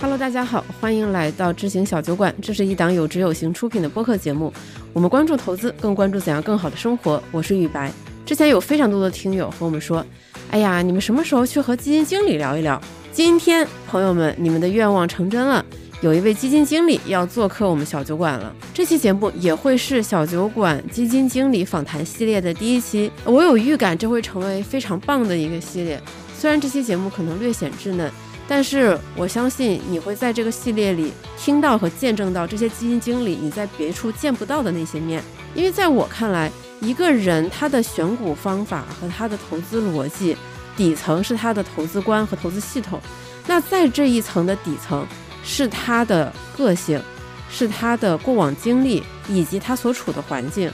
Hello，大家好，欢迎来到知行小酒馆。这是一档有知有行出品的播客节目。我们关注投资，更关注怎样更好的生活。我是雨白。之前有非常多的听友和我们说：“哎呀，你们什么时候去和基金经理聊一聊？”今天，朋友们，你们的愿望成真了，有一位基金经理要做客我们小酒馆了。这期节目也会是小酒馆基金经理访谈系列的第一期。我有预感，这会成为非常棒的一个系列。虽然这期节目可能略显稚嫩。但是我相信你会在这个系列里听到和见证到这些基金经理你在别处见不到的那些面，因为在我看来，一个人他的选股方法和他的投资逻辑，底层是他的投资观和投资系统，那在这一层的底层是他的个性，是他的过往经历以及他所处的环境。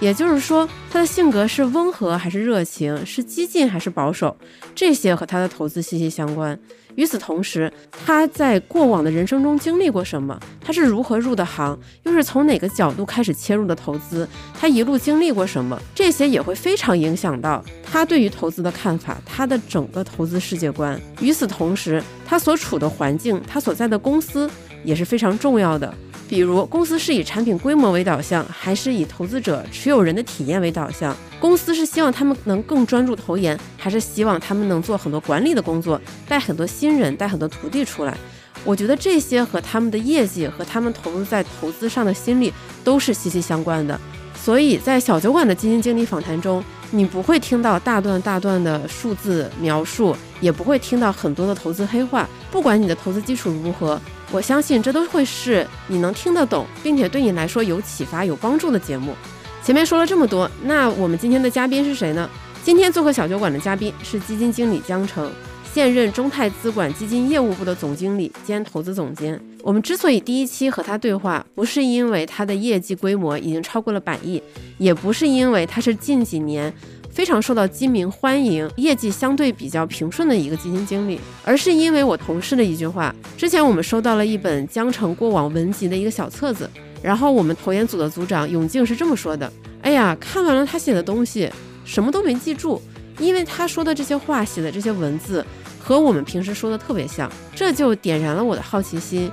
也就是说，他的性格是温和还是热情，是激进还是保守，这些和他的投资息息相关。与此同时，他在过往的人生中经历过什么？他是如何入的行？又是从哪个角度开始切入的投资？他一路经历过什么？这些也会非常影响到他对于投资的看法，他的整个投资世界观。与此同时，他所处的环境，他所在的公司也是非常重要的。比如，公司是以产品规模为导向，还是以投资者持有人的体验为导向？公司是希望他们能更专注投研，还是希望他们能做很多管理的工作，带很多新人，带很多徒弟出来？我觉得这些和他们的业绩和他们投入在投资上的心力都是息息相关的。所以在小酒馆的基金经理访谈中，你不会听到大段大段的数字描述，也不会听到很多的投资黑话。不管你的投资基础如何。我相信这都会是你能听得懂，并且对你来说有启发、有帮助的节目。前面说了这么多，那我们今天的嘉宾是谁呢？今天做客小酒馆的嘉宾是基金经理江城，现任中泰资管基金业务部的总经理兼投资总监。我们之所以第一期和他对话，不是因为他的业绩规模已经超过了百亿，也不是因为他是近几年。非常受到基民欢迎，业绩相对比较平顺的一个基金经理，而是因为我同事的一句话。之前我们收到了一本江城过往文集的一个小册子，然后我们投研组的组长永静是这么说的：“哎呀，看完了他写的东西，什么都没记住，因为他说的这些话、写的这些文字和我们平时说的特别像，这就点燃了我的好奇心。”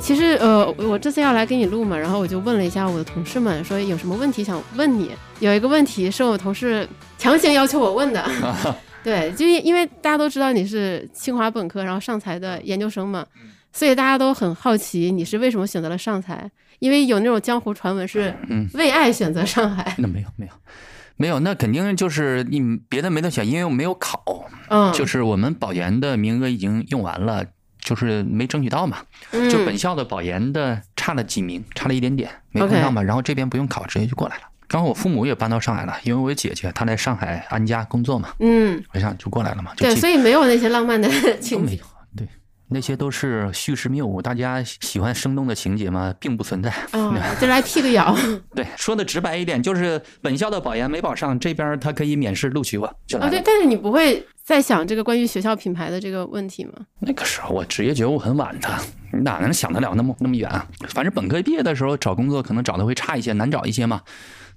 其实，呃，我这次要来给你录嘛，然后我就问了一下我的同事们，说有什么问题想问你。有一个问题是我同事强行要求我问的，对，就因为大家都知道你是清华本科，然后上财的研究生嘛，所以大家都很好奇你是为什么选择了上财，因为有那种江湖传闻是为爱选择上海。那没有没有没有，那肯定就是你别的没得选，因为我没有考，嗯，就是我们保研的名额已经用完了。就是没争取到嘛，就本校的保研的差了几名，差了一点点，没碰上嘛。然后这边不用考，直接就过来了。刚好我父母也搬到上海了，因为我姐姐她在上海安家工作嘛，嗯，我想就过来了嘛。对，所以没有那些浪漫的 情节。对，那些都是叙事谬误。大家喜欢生动的情节吗，并不存在。哦，就来辟个谣。对，说的直白一点，就是本校的保研没保上，这边他可以免试录取我。啊，对，但是你不会。再想这个关于学校品牌的这个问题吗？那个时候我职业觉悟很晚的，你哪能想得了那么那么远啊？反正本科毕业的时候找工作可能找的会差一些，难找一些嘛，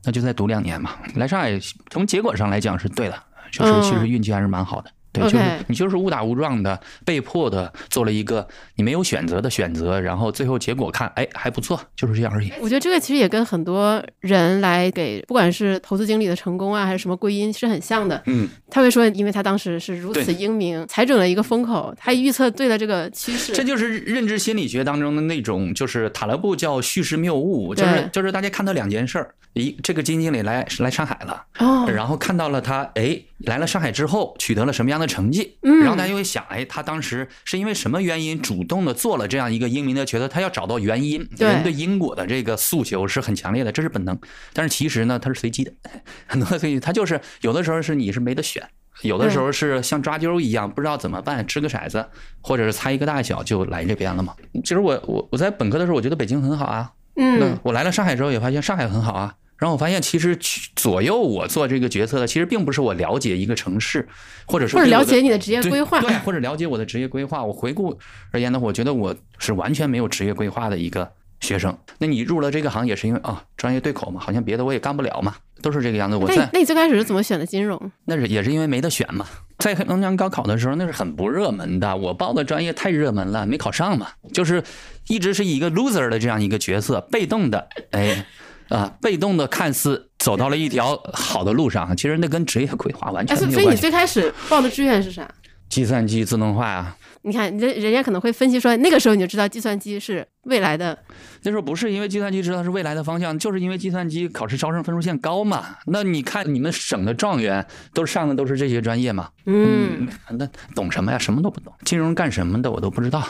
那就再读两年嘛。来上海从结果上来讲是对的，确实其实运气还是蛮好的。对，就是你就是误打误撞的，被迫的做了一个你没有选择的选择，然后最后结果看，哎，还不错，就是这样而已。我觉得这个其实也跟很多人来给，不管是投资经理的成功啊，还是什么归因，是很像的。嗯，他会说，因为他当时是如此英明，踩准了一个风口，他预测对了这个趋势。这就是认知心理学当中的那种，就是塔勒布叫叙事谬误，就是就是大家看到两件事儿，一这个基金经理来来上海了，哦，然后看到了他，哎。来了上海之后，取得了什么样的成绩？嗯，然后大家就会想，哎，他当时是因为什么原因主动的做了这样一个英明的决策？他要找到原因，人对因果的这个诉求是很强烈的，这是本能。但是其实呢，它是随机的，很多随机，它就是有的时候是你是没得选，有的时候是像抓阄一样，不知道怎么办，掷个骰子，或者是猜一个大小就来这边了嘛。其实我我我在本科的时候，我觉得北京很好啊，嗯，我来了上海之后也发现上海很好啊。然后我发现，其实左右我做这个决策的，其实并不是我了解一个城市，或者说或者了解你的职业规划，对，或者了解我的职业规划。我回顾而言呢，我觉得我是完全没有职业规划的一个学生。那你入了这个行业是因为啊，专业对口嘛？好像别的我也干不了嘛，都是这个样子。我在那你最开始是怎么选的金融？那是也是因为没得选嘛。在黑龙江高考的时候，那是很不热门的。我报的专业太热门了，没考上嘛。就是一直是一个 loser 的这样一个角色，被动的，哎，啊，被动的，看似走到了一条好的路上，其实那跟职业规划完全没有关系。所以你最开始报的志愿是啥？计算机自动化啊。你看，人人家可能会分析说，那个时候你就知道计算机是未来的。那时候不是因为计算机知道是未来的方向，就是因为计算机考试招生分数线高嘛。那你看你们省的状元都上的都是这些专业嘛。嗯，那懂什么呀？什么都不懂，金融干什么的我都不知道。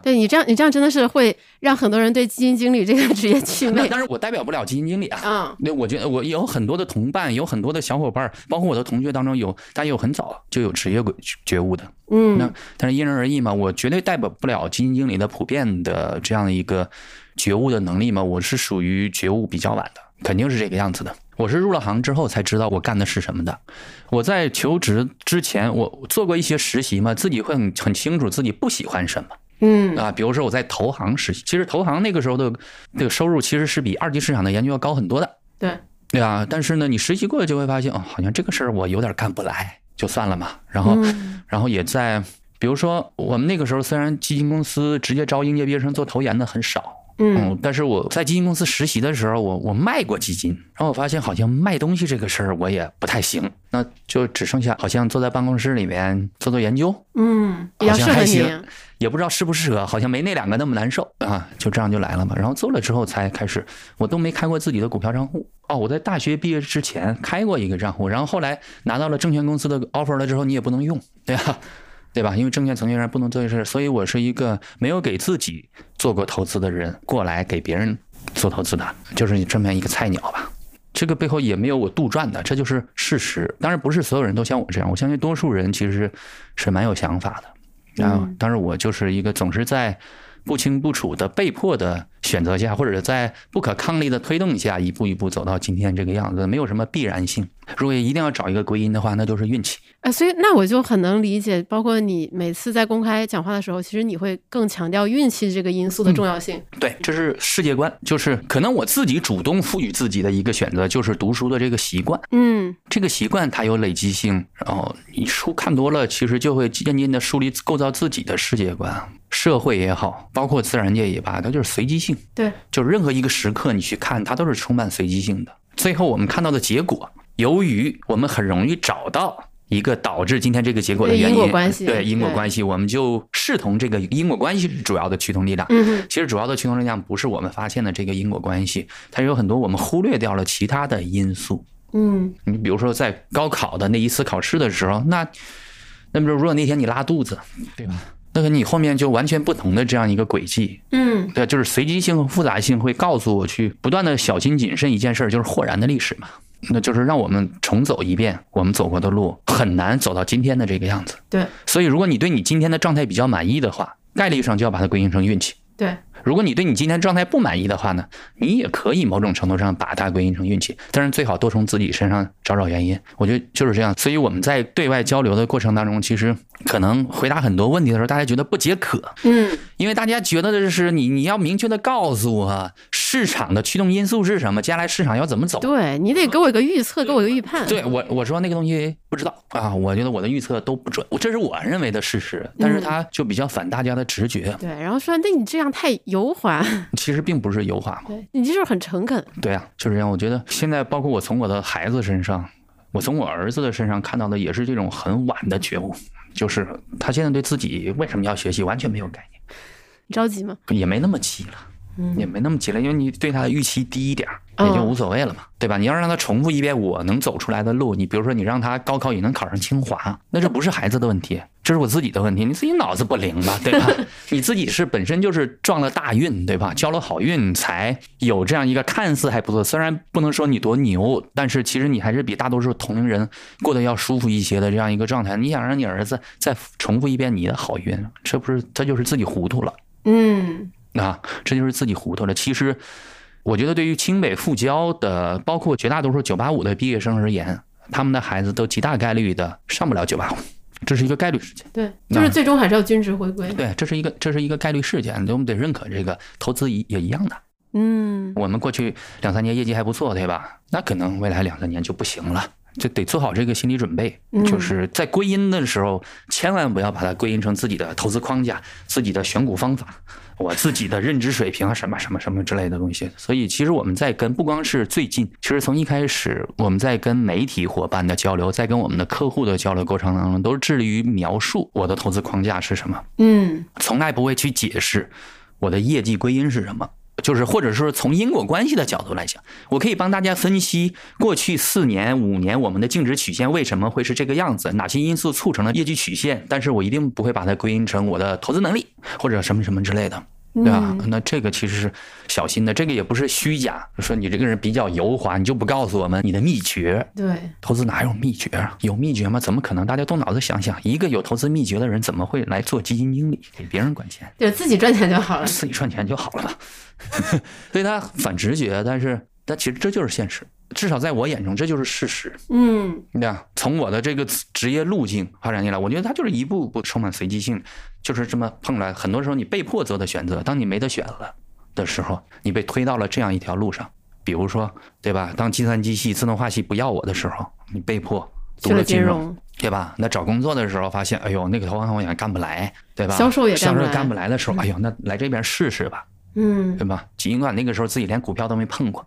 对你这样，你这样真的是会让很多人对基金经理这个职业气馁。但是我代表不了基金经理啊。嗯，那我觉得我有很多的同伴，有很多的小伙伴，包括我的同学当中有，大家有很早就有职业觉觉悟的。嗯，那但是因人而异嘛，我绝对代表不了基金经理的普遍的这样的一个觉悟的能力嘛。我是属于觉悟比较晚的，肯定是这个样子的。我是入了行之后才知道我干的是什么的。我在求职之前，我做过一些实习嘛，自己会很很清楚自己不喜欢什么。嗯啊，比如说我在投行实习，其实投行那个时候的这个收入其实是比二级市场的研究要高很多的。对对啊，但是呢，你实习过了就会发现，哦，好像这个事儿我有点干不来。就算了嘛，然后，然后也在，比如说我们那个时候虽然基金公司直接招应届毕业生做投研的很少，嗯，但是我在基金公司实习的时候，我我卖过基金，然后我发现好像卖东西这个事儿我也不太行，那就只剩下好像坐在办公室里面做做研究，嗯，比较适合你。也不知道适不适合，好像没那两个那么难受啊，就这样就来了嘛。然后做了之后才开始，我都没开过自己的股票账户哦。我在大学毕业之前开过一个账户，然后后来拿到了证券公司的 offer 了之后，你也不能用，对吧？对吧？因为证券从业人不能做这事，所以我是一个没有给自己做过投资的人，过来给别人做投资的，就是这么样一个菜鸟吧。这个背后也没有我杜撰的，这就是事实。当然不是所有人都像我这样，我相信多数人其实是蛮有想法的。然后，当然我就是一个总是在不清不楚的被迫的选择下，或者在不可抗力的推动下，一步一步走到今天这个样子，没有什么必然性。如果一定要找一个归因的话，那就是运气。呃，所以那我就很能理解，包括你每次在公开讲话的时候，其实你会更强调运气这个因素的重要性。对，这是世界观，就是可能我自己主动赋予自己的一个选择，就是读书的这个习惯。嗯，这个习惯它有累积性，然后你书看多了，其实就会渐渐的树立、构造自己的世界观。社会也好，包括自然界也罢，它就是随机性。对，就是任何一个时刻你去看，它都是充满随机性的。最后我们看到的结果。由于我们很容易找到一个导致今天这个结果的原因，对因果关系，我们就视同这个因果关系是主要的驱动力量。嗯，其实主要的驱动力量不是我们发现的这个因果关系，它有很多我们忽略掉了其他的因素。嗯，你比如说在高考的那一次考试的时候，那那么如果那天你拉肚子，对吧？那个你后面就完全不同的这样一个轨迹。嗯，对，就是随机性和复杂性会告诉我去不断的小心谨慎一件事儿，就是豁然的历史嘛。那就是让我们重走一遍我们走过的路，很难走到今天的这个样子。对，所以如果你对你今天的状态比较满意的话，概率上就要把它归因成运气。对。如果你对你今天状态不满意的话呢，你也可以某种程度上把它归因成运气，但是最好多从自己身上找找原因。我觉得就是这样。所以我们在对外交流的过程当中，其实可能回答很多问题的时候，大家觉得不解渴，嗯，因为大家觉得的是你你要明确的告诉我市场的驱动因素是什么，接下来市场要怎么走。对你得给我一个预测，给我一个预判。对我我说那个东西不知道啊，我觉得我的预测都不准，这是我认为的事实，但是它就比较反大家的直觉。对，然后说那你这样太油滑。其实并不是油滑嘛，对你就是很诚恳。对啊，就是这样。我觉得现在包括我从我的孩子身上，我从我儿子的身上看到的也是这种很晚的觉悟，就是他现在对自己为什么要学习完全没有概念。着急吗？也没那么急了，也没那么急了，因为你对他的预期低一点也就无所谓了嘛，对吧？你要让他重复一遍我能走出来的路，你比如说你让他高考也能考上清华，那这不是孩子的问题。这是我自己的问题，你自己脑子不灵吧，对吧？你自己是本身就是撞了大运，对吧？交了好运才有这样一个看似还不错，虽然不能说你多牛，但是其实你还是比大多数同龄人过得要舒服一些的这样一个状态。你想让你儿子再重复一遍你的好运，这不是他就是自己糊涂了？嗯，啊，这就是自己糊涂了。其实我觉得对于清北复交的，包括绝大多数九八五的毕业生而言，他们的孩子都极大概率的上不了九八五，这是一个概率事件。对，就是最终还是要均值回归。对，这是一个这是一个概率事件，我们得认可这个投资也也一样的。嗯，我们过去两三年业绩还不错，对吧？那可能未来两三年就不行了。就得做好这个心理准备，就是在归因的时候，千万不要把它归因成自己的投资框架、自己的选股方法、我自己的认知水平啊什么什么什么之类的东西。所以，其实我们在跟不光是最近，其实从一开始我们在跟媒体伙伴的交流，在跟我们的客户的交流过程当中，都是致力于描述我的投资框架是什么。嗯，从来不会去解释我的业绩归因是什么。就是，或者说从因果关系的角度来讲，我可以帮大家分析过去四年、五年我们的净值曲线为什么会是这个样子，哪些因素促成了业绩曲线，但是我一定不会把它归因成我的投资能力或者什么什么之类的。对吧？那这个其实是小心的，这个也不是虚假。说你这个人比较油滑，你就不告诉我们你的秘诀。对，投资哪有秘诀啊？有秘诀吗？怎么可能？大家动脑子想想，一个有投资秘诀的人怎么会来做基金经理，给别人管钱？对自己赚钱就好了，自己赚钱就好了。所以他反直觉，但是但其实这就是现实。至少在我眼中，这就是事实。嗯，对吧？从我的这个职业路径发展起来，我觉得它就是一步步充满随机性，就是这么碰来。很多时候你被迫做的选择，当你没得选了的时候，你被推到了这样一条路上。比如说，对吧？当计算机系、自动化系不要我的时候，你被迫读了金融，对吧？那找工作的时候发现，哎呦，那个投行我也干不来，对吧？销售也销售干不来的时候，哎呦，那来这边试试吧，嗯，对吧？尽管那个时候自己连股票都没碰过。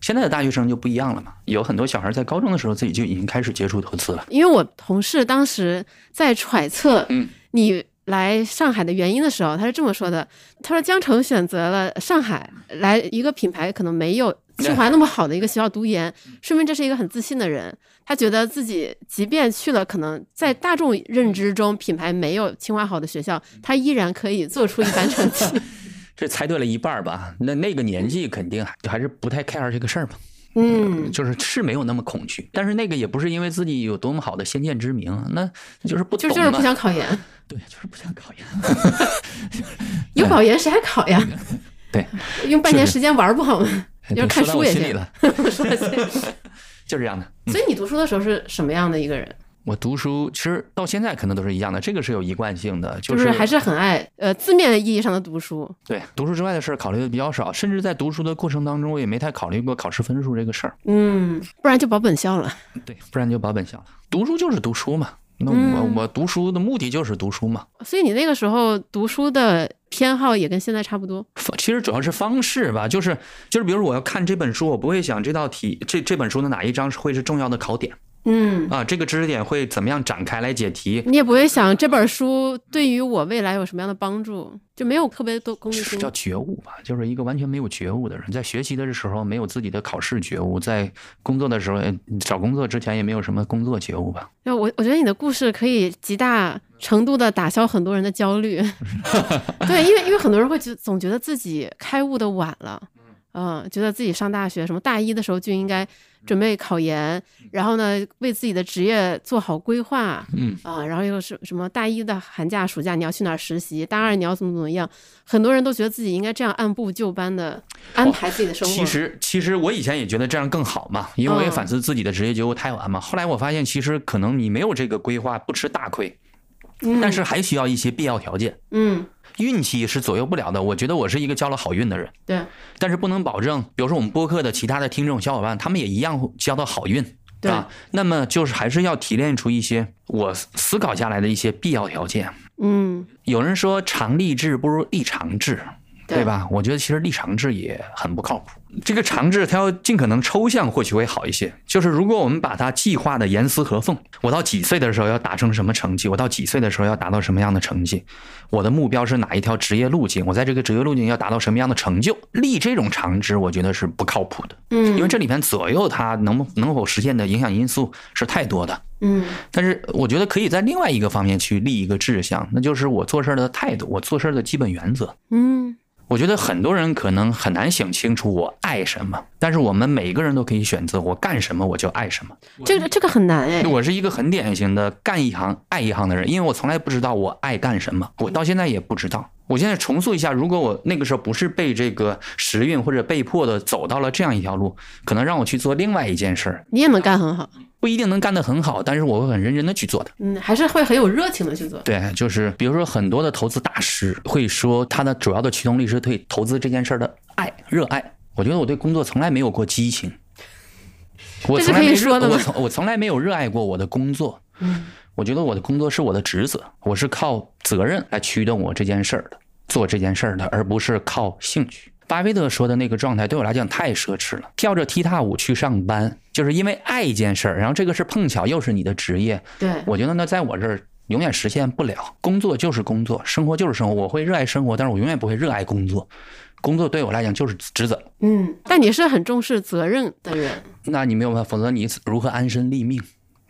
现在的大学生就不一样了嘛，有很多小孩在高中的时候自己就已经开始接触投资了。因为我同事当时在揣测，嗯，你来上海的原因的时候，他是这么说的：他说江城选择了上海来一个品牌，可能没有清华那么好的一个学校读研，说明这是一个很自信的人。他觉得自己即便去了可能在大众认知中品牌没有清华好的学校，他依然可以做出一番成绩。这猜对了一半吧？那那个年纪肯定还还是不太 care 这个事儿嘛。嗯，就是是没有那么恐惧，但是那个也不是因为自己有多么好的先见之明，那就是不懂就就是不想考研。对，就是不想考研。有考研谁还考呀？对，用半年时间玩不好吗？要看书也行。说心里了，就是这样的。所以你读书的时候是什么样的一个人？我读书其实到现在可能都是一样的，这个是有一贯性的，就是还是很爱呃字面意义上的读书。对，读书之外的事儿考虑的比较少，甚至在读书的过程当中，我也没太考虑过考试分数这个事儿。嗯，不然就保本校了。对，不然就保本校了。读书就是读书嘛，那我我读书的目的就是读书嘛。所以你那个时候读书的偏好也跟现在差不多。其实主要是方式吧，就是就是比如我要看这本书，我不会想这道题这这本书的哪一章会是重要的考点。嗯啊，这个知识点会怎么样展开来解题？你也不会想这本书对于我未来有什么样的帮助，就没有特别多功利性。叫觉悟吧，就是一个完全没有觉悟的人，在学习的时候没有自己的考试觉悟，在工作的时候找工作之前也没有什么工作觉悟吧。那我我觉得你的故事可以极大程度的打消很多人的焦虑。对，因为因为很多人会觉总觉得自己开悟的晚了。嗯，觉得自己上大学什么大一的时候就应该准备考研，然后呢为自己的职业做好规划，嗯。啊，然后又是什么大一的寒假暑假你要去哪儿实习，大二你要怎么怎么样，很多人都觉得自己应该这样按部就班的安排自己的生活。其实其实我以前也觉得这样更好嘛，因为我也反思自己的职业觉悟太晚嘛。后来我发现其实可能你没有这个规划不吃大亏，但是还需要一些必要条件。嗯。运气是左右不了的。我觉得我是一个交了好运的人，对。但是不能保证，比如说我们播客的其他的听众小伙伴，他们也一样交到好运，对吧？那么就是还是要提炼出一些我思考下来的一些必要条件。嗯。有人说常立志不如立长志，对吧？我觉得其实立长志也很不靠谱。这个长治它要尽可能抽象，或许会好一些。就是如果我们把它计划的严丝合缝，我到几岁的时候要达成什么成绩，我到几岁的时候要达到什么样的成绩，我的目标是哪一条职业路径，我在这个职业路径要达到什么样的成就，立这种长治，我觉得是不靠谱的。嗯，因为这里面左右它能能否实现的影响因素是太多的。嗯，但是我觉得可以在另外一个方面去立一个志向，那就是我做事的态度，我做事的基本原则。嗯。我觉得很多人可能很难想清楚我爱什么，但是我们每一个人都可以选择我干什么我就爱什么。这个这个很难哎。我是一个很典型的干一行爱一行的人，因为我从来不知道我爱干什么，我到现在也不知道。我现在重塑一下，如果我那个时候不是被这个时运或者被迫的走到了这样一条路，可能让我去做另外一件事儿，你也能干很好，不一定能干得很好，但是我会很认真的去做的。嗯，还是会很有热情的去做。对，就是比如说很多的投资大师会说，他的主要的驱动力是对投资这件事儿的爱、热爱。我觉得我对工作从来没有过激情，我从来没说的我从我从来没有热爱过我的工作。嗯。我觉得我的工作是我的职责，我是靠责任来驱动我这件事儿的，做这件事儿的，而不是靠兴趣。巴菲特说的那个状态对我来讲太奢侈了，跳着踢踏舞去上班，就是因为爱一件事儿，然后这个是碰巧又是你的职业。对，我觉得那，在我这儿永远实现不了。工作就是工作，生活就是生活。我会热爱生活，但是我永远不会热爱工作。工作对我来讲就是职责。嗯，但你是很重视责任的人，那你没有办法，否则你如何安身立命？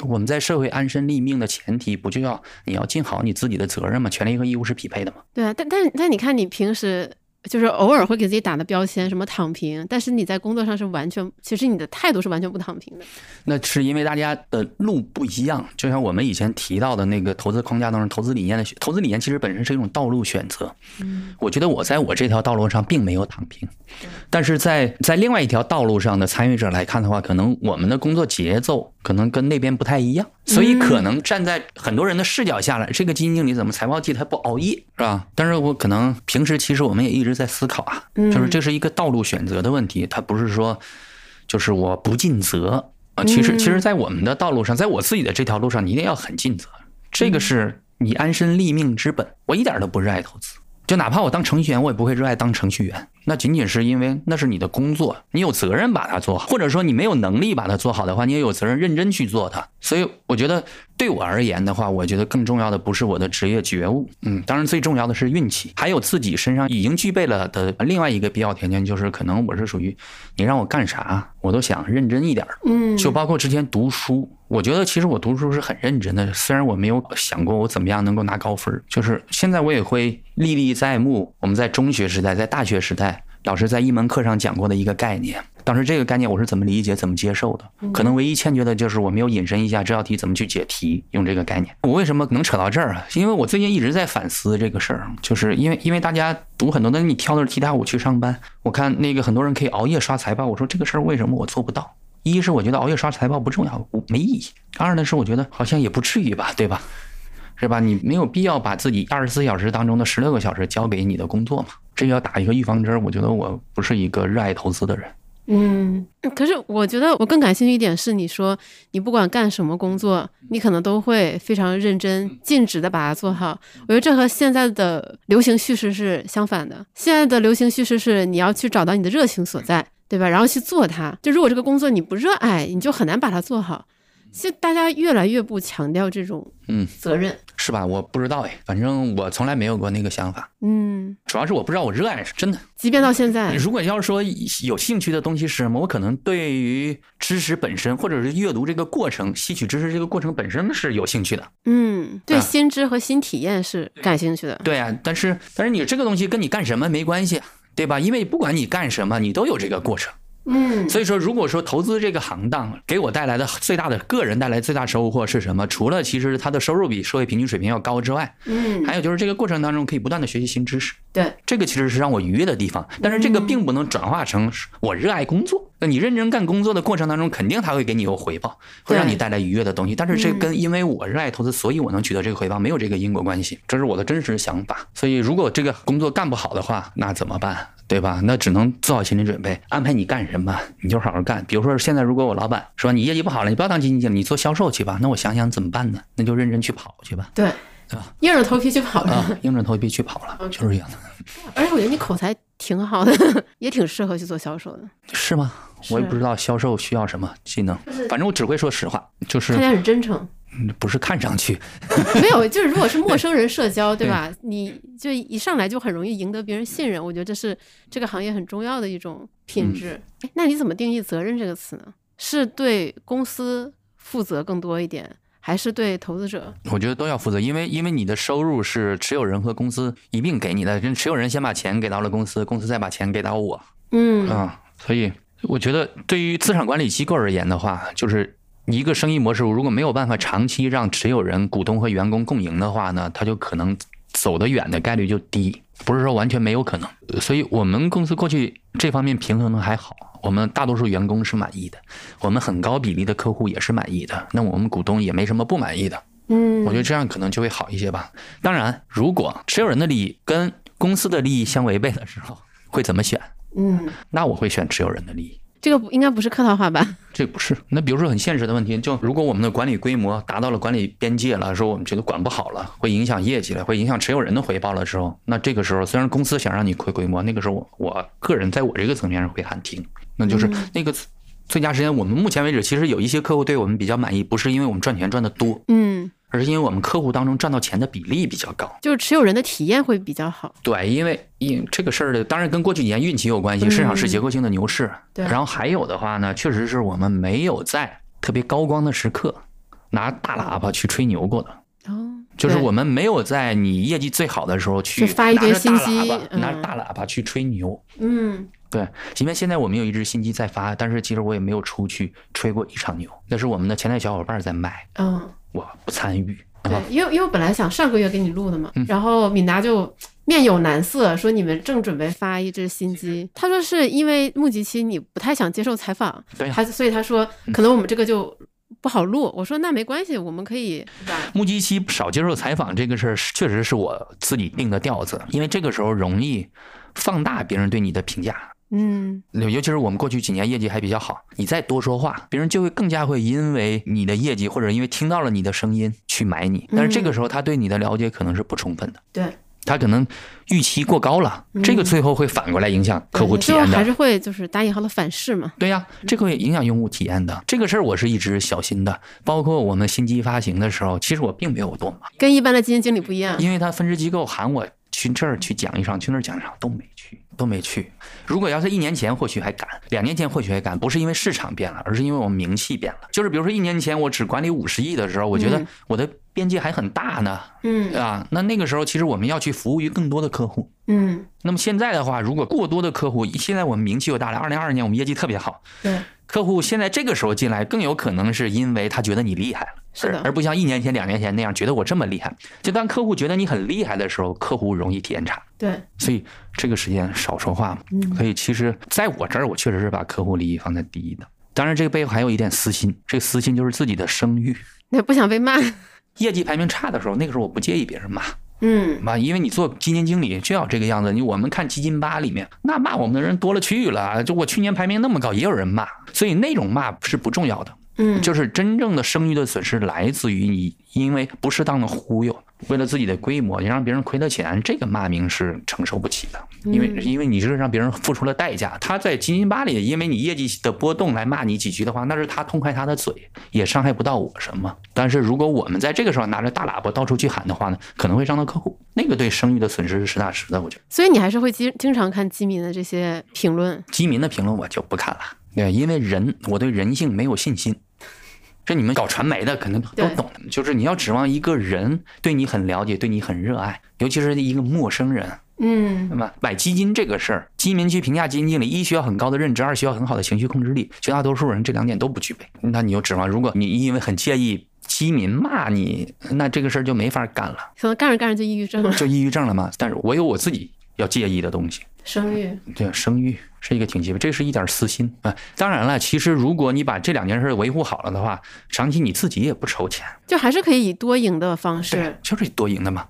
我们在社会安身立命的前提，不就要你要尽好你自己的责任吗？权利和义务是匹配的吗？对啊，但但但你看，你平时。就是偶尔会给自己打的标签，什么躺平，但是你在工作上是完全，其实你的态度是完全不躺平的。那是因为大家的路不一样，就像我们以前提到的那个投资框架当中，投资理念的投资理念其实本身是一种道路选择。嗯，我觉得我在我这条道路上并没有躺平，但是在在另外一条道路上的参与者来看的话，可能我们的工作节奏可能跟那边不太一样，所以可能站在很多人的视角下来，这个基金经理怎么财报季他不熬夜是吧？但是我可能平时其实我们也一直。直在思考啊，就是这是一个道路选择的问题，它不是说就是我不尽责啊。其实，其实，在我们的道路上，在我自己的这条路上，你一定要很尽责，这个是你安身立命之本。我一点都不热爱投资，就哪怕我当程序员，我也不会热爱当程序员。那仅仅是因为那是你的工作，你有责任把它做好，或者说你没有能力把它做好的话，你也有责任认真去做它。所以我觉得对我而言的话，我觉得更重要的不是我的职业觉悟，嗯，当然最重要的是运气，还有自己身上已经具备了的另外一个必要条件，就是可能我是属于你让我干啥，我都想认真一点，嗯，就包括之前读书，我觉得其实我读书是很认真的，虽然我没有想过我怎么样能够拿高分，就是现在我也会历历在目。我们在中学时代，在大学时代。老师在一门课上讲过的一个概念，当时这个概念我是怎么理解、怎么接受的？可能唯一欠缺的就是我没有引申一下这道题怎么去解题，用这个概念。我为什么能扯到这儿啊？因为我最近一直在反思这个事儿，就是因为因为大家读很多的，你挑的是踢踏舞去上班，我看那个很多人可以熬夜刷财报，我说这个事儿为什么我做不到？一是我觉得熬夜刷财报不重要，没意义；二呢是我觉得好像也不至于吧，对吧？是吧？你没有必要把自己二十四小时当中的十六个小时交给你的工作嘛？这要打一个预防针。我觉得我不是一个热爱投资的人。嗯，可是我觉得我更感兴趣一点是，你说你不管干什么工作，你可能都会非常认真、尽职的把它做好。我觉得这和现在的流行叙事是相反的。现在的流行叙事是你要去找到你的热情所在，对吧？然后去做它。就如果这个工作你不热爱，你就很难把它做好。现大家越来越不强调这种嗯责任，是吧？我不知道哎，反正我从来没有过那个想法。嗯，主要是我不知道我热爱是真的。即便到现在，如果要是说有兴趣的东西是什么，我可能对于知识本身，或者是阅读这个过程、吸取知识这个过程本身是有兴趣的。嗯，对新知和新体验是感兴趣的。对啊，但是但是你这个东西跟你干什么没关系，对吧？因为不管你干什么，你都有这个过程。嗯，所以说，如果说投资这个行当给我带来的最大的个人带来最大收获是什么？除了其实它的收入比社会平均水平要高之外，嗯，还有就是这个过程当中可以不断的学习新知识。对，这个其实是让我愉悦的地方。但是这个并不能转化成我热爱工作。那你认真干工作的过程当中，肯定他会给你有回报，会让你带来愉悦的东西。但是这跟因为我热爱投资，所以我能取得这个回报没有这个因果关系。这是我的真实想法。所以如果这个工作干不好的话，那怎么办？对吧？那只能做好心理准备，安排你干什么，你就好好干。比如说现在，如果我老板说你业绩不好了，你不要当基金经理，你做销售去吧。那我想想怎么办呢？那就认真去跑去吧。对，对吧？硬着头皮去跑了，硬着头皮去跑了，就是这样的。而且我觉得你口才挺好的，也挺适合去做销售的。是吗？我也不知道销售需要什么技能，反正我只会说实话，就是看起来很真诚。不是看上去，没有，就是如果是陌生人社交，对吧？你就一上来就很容易赢得别人信任，我觉得这是这个行业很重要的一种品质。哎，那你怎么定义责任这个词呢？是对公司负责更多一点，还是对投资者？我觉得都要负责，因为因为你的收入是持有人和公司一并给你的，持有人先把钱给到了公司，公司再把钱给到我。嗯啊，所以我觉得对于资产管理机构而言的话，就是。一个生意模式如果没有办法长期让持有人、股东和员工共赢的话呢，他就可能走得远的概率就低，不是说完全没有可能。所以我们公司过去这方面平衡的还好，我们大多数员工是满意的，我们很高比例的客户也是满意的，那我们股东也没什么不满意的。嗯，我觉得这样可能就会好一些吧。当然，如果持有人的利益跟公司的利益相违背的时候，会怎么选？嗯，那我会选持有人的利益。这个应该不是客套话吧？这不是。那比如说很现实的问题，就如果我们的管理规模达到了管理边界了，说我们觉得管不好了，会影响业绩了，会影响持有人的回报了之后，那这个时候虽然公司想让你亏规模，那个时候我我个人在我这个层面上会喊停。那就是那个最佳时间，我们目前为止其实有一些客户对我们比较满意，不是因为我们赚钱赚的多，嗯。而是因为我们客户当中赚到钱的比例比较高，就是持有人的体验会比较好。对，因为因这个事儿的，当然跟过去几年运气有关系，市场是结构性的牛市。对。然后还有的话呢，确实是我们没有在特别高光的时刻拿大喇叭去吹牛过的。哦。就是我们没有在你业绩最好的时候去发一堆信息，拿着大喇叭去吹牛。嗯。对，即便现在我们有一只新机在发，但是其实我也没有出去吹过一场牛，那是我们的前台小伙伴在卖。嗯。我不参与。对，因为因为我本来想上个月给你录的嘛，然后敏达就面有难色，说你们正准备发一只新机，他说是因为募集期你不太想接受采访，对，他所以他说可能我们这个就不好录。我说那没关系，我们可以，募集期少接受采访这个事儿，确实是我自己定的调子，因为这个时候容易放大别人对你的评价。嗯，尤其是我们过去几年业绩还比较好，你再多说话，别人就会更加会因为你的业绩或者因为听到了你的声音去买你。但是这个时候他对你的了解可能是不充分的，对，他可能预期过高了，这个最后会反过来影响客户体验的，还是会就是打引号的反噬嘛？对呀，这个会影响用户体验的。这个事儿我是一直小心的，包括我们新机发行的时候，其实我并没有多忙，跟一般的基金经理不一样，因为他分支机构喊我去这儿去讲一场，去那儿讲一场都没去。都没去。如果要是一年前，或许还敢；两年前或许还敢，不是因为市场变了，而是因为我们名气变了。就是比如说一年前我只管理五十亿的时候，我觉得我的边界还很大呢，嗯啊，那那个时候其实我们要去服务于更多的客户，嗯。那么现在的话，如果过多的客户，现在我们名气又大了，二零二二年我们业绩特别好，对。客户现在这个时候进来，更有可能是因为他觉得你厉害了，是的，而不像一年前、两年前那样觉得我这么厉害。就当客户觉得你很厉害的时候，客户容易体验差。对，所以这个时间少说话嘛。嗯，所以其实在我这儿，我确实是把客户利益放在第一的。当然，这个背后还有一点私心，这个私心就是自己的声誉。那不想被骂。业绩排名差的时候，那个时候我不介意别人骂。嗯，骂，因为你做基金经理就要这个样子。你我们看基金吧里面，那骂我们的人多了去了。就我去年排名那么高，也有人骂，所以那种骂是不重要的。嗯，就是真正的声誉的损失来自于你因为不适当的忽悠，为了自己的规模，你让别人亏了钱，这个骂名是承受不起的。因为因为你是让别人付出了代价。他在基金吧里，因为你业绩的波动来骂你几句的话，那是他痛快他的嘴，也伤害不到我什么。但是如果我们在这个时候拿着大喇叭到处去喊的话呢，可能会伤到客户，那个对声誉的损失是实打实的。我觉得。所以你还是会经经常看基民的这些评论。基民的评论我就不看了，对，因为人我对人性没有信心。这你们搞传媒的可能都懂，就是你要指望一个人对你很了解，对你很热爱，尤其是一个陌生人，嗯，那么买基金这个事儿，基民去评价基金经理，一需要很高的认知，二需要很好的情绪控制力，绝大多数人这两点都不具备。那你就指望，如果你因为很介意基民骂你，那这个事儿就没法干了，可能干着干着就抑郁症了，就抑郁症了嘛。但是我有我自己要介意的东西。生育对生育是一个挺基本，这是一点私心啊。当然了，其实如果你把这两件事维护好了的话，长期你自己也不愁钱，就还是可以以多赢的方式，就是多赢的嘛。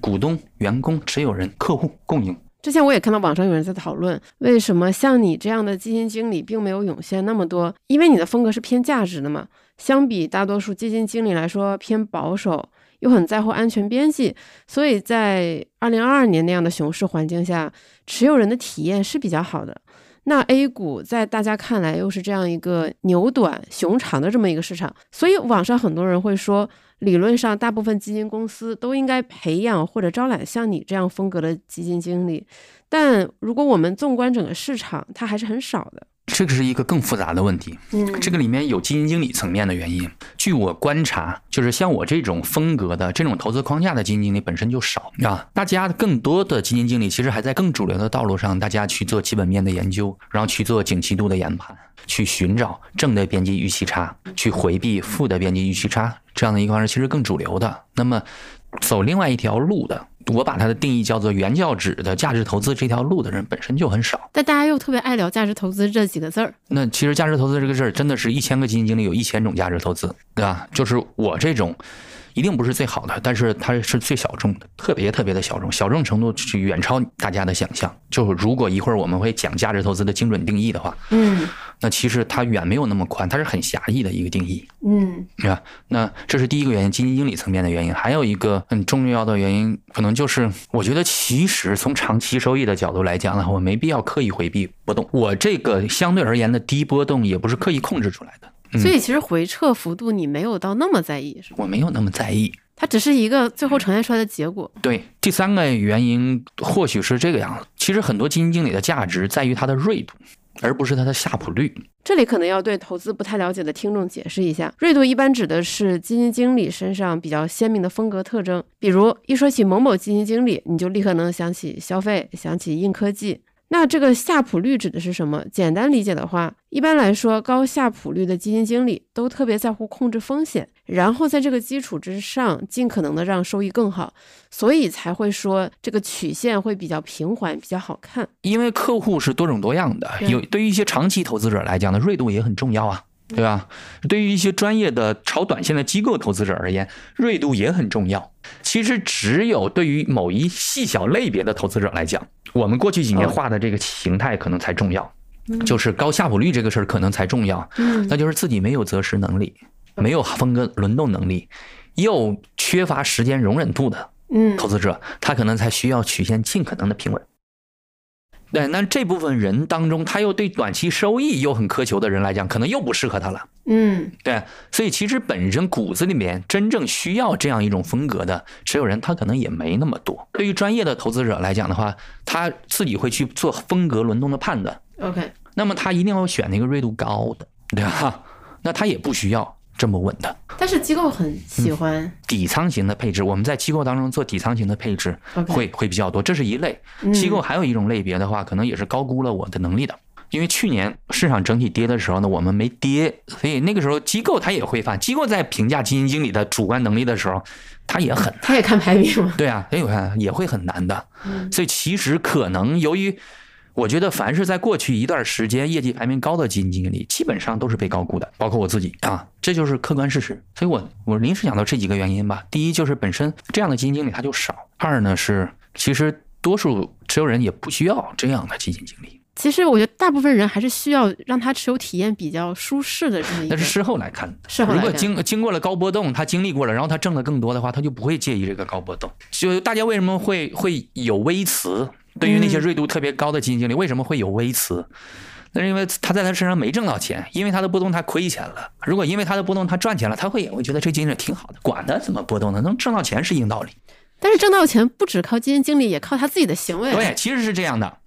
股东、员工、持有人、客户共赢。之前我也看到网上有人在讨论，为什么像你这样的基金经理并没有涌现那么多？因为你的风格是偏价值的嘛，相比大多数基金经理来说偏保守。又很在乎安全边际，所以在二零二二年那样的熊市环境下，持有人的体验是比较好的。那 A 股在大家看来又是这样一个牛短熊长的这么一个市场，所以网上很多人会说，理论上大部分基金公司都应该培养或者招揽像你这样风格的基金经理。但如果我们纵观整个市场，它还是很少的。这个是一个更复杂的问题，嗯，这个里面有基金经理层面的原因。据我观察，就是像我这种风格的、这种投资框架的基金经理本身就少啊。大家更多的基金经理其实还在更主流的道路上，大家去做基本面的研究，然后去做景气度的研判，去寻找正的边际预期差，去回避负的边际预期差，这样的一个方式其实更主流的。那么，走另外一条路的。我把它的定义叫做原教旨的价值投资这条路的人本身就很少。但大家又特别爱聊价值投资这几个字儿。那其实价值投资这个事儿，真的是一千个基金经理有一千种价值投资，对吧？就是我这种。一定不是最好的，但是它是最小众的，特别特别的小众，小众程度是远超大家的想象。就如果一会儿我们会讲价值投资的精准定义的话，嗯，那其实它远没有那么宽，它是很狭义的一个定义，嗯，对吧？那这是第一个原因，基金经理层面的原因，还有一个很重要的原因，可能就是我觉得其实从长期收益的角度来讲呢，我没必要刻意回避波动，我这个相对而言的低波动也不是刻意控制出来的。所以其实回撤幅度你没有到那么在意，是我没有那么在意，它只是一个最后呈现出来的结果。对，第三个原因或许是这个样子。其实很多基金经理的价值在于它的锐度，而不是它的夏普率。这里可能要对投资不太了解的听众解释一下，锐度一般指的是基金经理身上比较鲜明的风格特征。比如一说起某某基金经理，你就立刻能想起消费，想起硬科技。那这个夏普率指的是什么？简单理解的话，一般来说，高夏普率的基金经理都特别在乎控制风险，然后在这个基础之上，尽可能的让收益更好，所以才会说这个曲线会比较平缓，比较好看。因为客户是多种多样的，有对于一些长期投资者来讲呢，锐度也很重要啊。对吧？对于一些专业的炒短线的机构投资者而言，锐度也很重要。其实，只有对于某一细小类别的投资者来讲，我们过去几年画的这个形态可能才重要，就是高夏普率这个事儿可能才重要。那就是自己没有择时能力，没有风格轮动能力，又缺乏时间容忍度的投资者，他可能才需要曲线尽可能的平稳。对，那这部分人当中，他又对短期收益又很苛求的人来讲，可能又不适合他了。嗯，对，所以其实本身骨子里面真正需要这样一种风格的持有人，他可能也没那么多。对于专业的投资者来讲的话，他自己会去做风格轮动的判断。OK，那么他一定要选那个锐度高的，对吧？那他也不需要。这么稳的，但是机构很喜欢底仓型的配置。我们在机构当中做底仓型的配置，会会比较多。这是一类机构，还有一种类别的话，可能也是高估了我的能力的。因为去年市场整体跌的时候呢，我们没跌，所以那个时候机构它也会犯。机构在评价基金经理的主观能力的时候，它也很，它也看排名吗？对啊，所以我看，也会很难的。所以其实可能由于。我觉得凡是在过去一段时间业绩排名高的基金经理，基本上都是被高估的，包括我自己啊，这就是客观事实。所以，我我临时想到这几个原因吧。第一就是本身这样的基金经理他就少；二呢是其实多数持有人也不需要这样的基金经理。其实我觉得大部分人还是需要让他持有体验比较舒适的这么一个。那是事后来看，事后如果经经过了高波动，他经历过了，然后他挣的更多的话，他就不会介意这个高波动。就大家为什么会会有微词？对于那些锐度特别高的基金经理，为什么会有微词？那是因为他在他身上没挣到钱，因为他的波动他亏钱了。如果因为他的波动他赚钱了，他会也会觉得这基金经理挺好的，管他怎么波动呢？能挣到钱是硬道理。但是挣到钱不只靠基金经理，也靠他自己的行为。对，其实是这样的。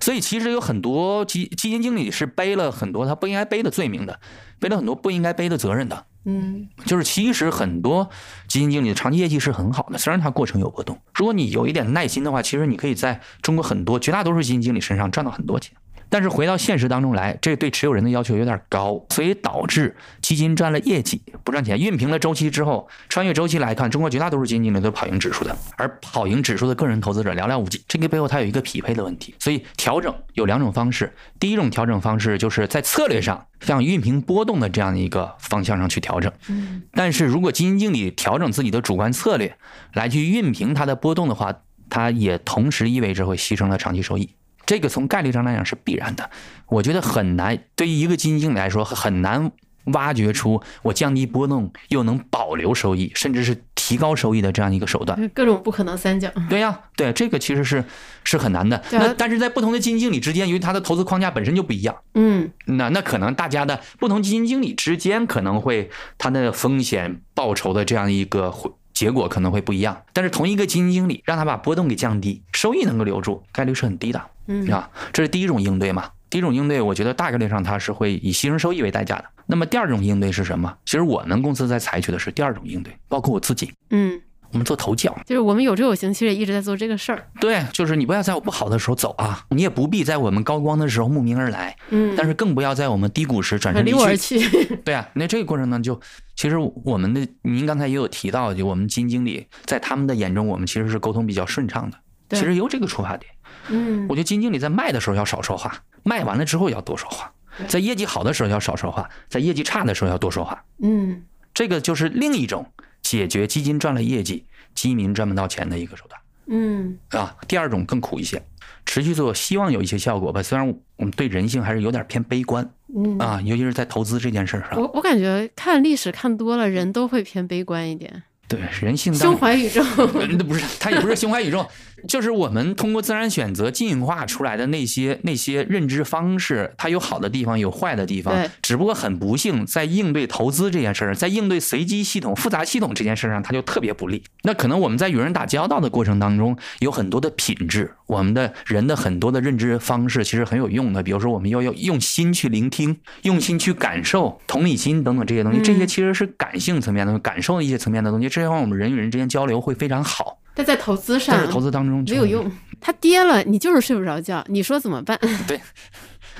所以其实有很多基基金经理是背了很多他不应该背的罪名的，背了很多不应该背的责任的。嗯，就是其实很多基金经理的长期业绩是很好的，虽然它过程有波动。如果你有一点耐心的话，其实你可以在中国很多绝大多数基金经理身上赚到很多钱。但是回到现实当中来，这对持有人的要求有点高，所以导致基金赚了业绩不赚钱。熨平了周期之后，穿越周期来看，中国绝大多数基金经理都是跑赢指数的，而跑赢指数的个人投资者寥寥无几。这个背后它有一个匹配的问题，所以调整有两种方式。第一种调整方式就是在策略上向熨平波动的这样的一个方向上去调整。嗯，但是如果基金经理调整自己的主观策略来去熨平它的波动的话，它也同时意味着会牺牲了长期收益。这个从概率上来讲是必然的，我觉得很难。对于一个基金经理来说，很难挖掘出我降低波动又能保留收益，甚至是提高收益的这样一个手段。各种不可能三角。对呀，对，这个其实是是很难的。那但是在不同的基金经理之间，由于他的投资框架本身就不一样，嗯，那那可能大家的不同基金经理之间可能会他的风险报酬的这样一个结果可能会不一样。但是同一个基金经理让他把波动给降低，收益能够留住，概率是很低的。嗯啊，这是第一种应对嘛。第一种应对，我觉得大概率上它是会以牺牲收益为代价的。那么第二种应对是什么？其实我们公司在采取的是第二种应对，包括我自己。嗯，我们做投教，就是我们有志有行，其实也一直在做这个事儿。对，就是你不要在我不好的时候走啊，你也不必在我们高光的时候慕名而来，嗯，但是更不要在我们低谷时转身离我而去。对啊，那这个过程呢，就其实我们的您刚才也有提到，就我们基金经理在他们的眼中，我们其实是沟通比较顺畅的。其实由这个出发点，嗯，我觉得基金经理在卖的时候要少说话，卖完了之后要多说话，在业绩好的时候要少说话，在业绩差的时候要多说话，嗯，这个就是另一种解决基金赚了业绩，基民赚不到钱的一个手段，嗯，啊，第二种更苦一些，持续做，希望有一些效果吧。虽然我们对人性还是有点偏悲观，嗯。啊，尤其是在投资这件事上，我。我感觉看历史看多了，人都会偏悲观一点。对人性，胸怀宇宙，那不是，他也不是胸怀宇宙，就是我们通过自然选择进化出来的那些那些认知方式，它有好的地方，有坏的地方。只不过很不幸，在应对投资这件事儿，在应对随机系统、复杂系统这件事上，它就特别不利。那可能我们在与人打交道的过程当中，有很多的品质，我们的人的很多的认知方式其实很有用的。比如说，我们要要用心去聆听，用心去感受，同理心等等这些东西，这些其实是感性层面的、感受的一些层面的东西。这样我们人与人之间交流会非常好。但在投资上，在投资当中没有用。它跌了，你就是睡不着觉。你说怎么办？对，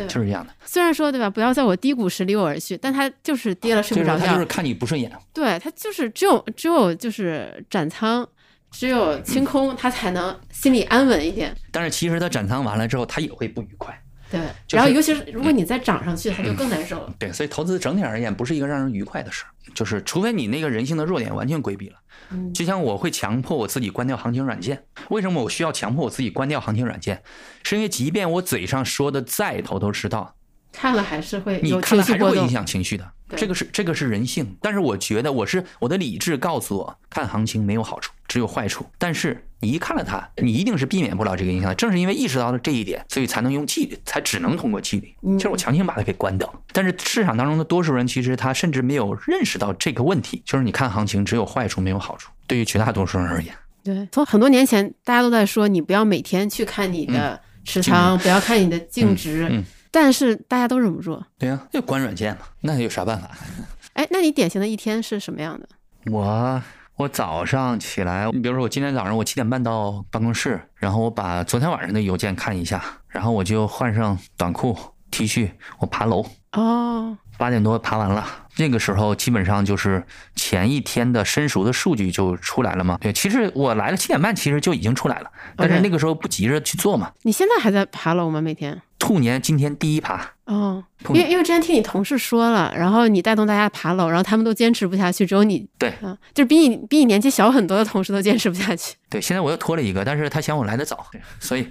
就是这样的。虽然说对吧，不要在我低谷时离我而去，但他就是跌了，睡不着觉。就是看你不顺眼。对，他就是只有只有就是斩仓，只有清空，他才能心里安稳一点。但是其实他斩仓完了之后，他也会不愉快。对，然后尤其是如果你再涨上去，它就更难受了。对，所以投资整体而言不是一个让人愉快的事儿，就是除非你那个人性的弱点完全规避了。嗯，就像我会强迫我自己关掉行情软件，为什么我需要强迫我自己关掉行情软件？是因为即便我嘴上说的再头头是道，看了还是会你看了还是会影响情绪的。这个是这个是人性，但是我觉得我是我的理智告诉我，看行情没有好处，只有坏处。但是你一看了它，你一定是避免不了这个影响。正是因为意识到了这一点，所以才能用纪律，才只能通过纪律。其实我强行把它给关掉。但是市场当中的多数人其实他甚至没有认识到这个问题，就是你看行情只有坏处没有好处。对于绝大多数人而言，对，从很多年前大家都在说，你不要每天去看你的持仓，不要看你的净值。嗯，但是大家都忍不住。对呀，就关软件嘛，那有啥办法？哎，那你典型的一天是什么样的？我我早上起来，你比如说我今天早上我七点半到办公室，然后我把昨天晚上的邮件看一下，然后我就换上短裤 T 恤，我爬楼。哦，八点多爬完了，那个时候基本上就是前一天的申熟的数据就出来了嘛。对，其实我来了七点半，其实就已经出来了，但是那个时候不急着去做嘛。你现在还在爬楼吗？每天？兔年今天第一爬。哦，因为因为之前听你同事说了，然后你带动大家爬楼，然后他们都坚持不下去，只有你对啊，就是比你比你年纪小很多的同事都坚持不下去。对，现在我又拖了一个，但是他嫌我来的早，所以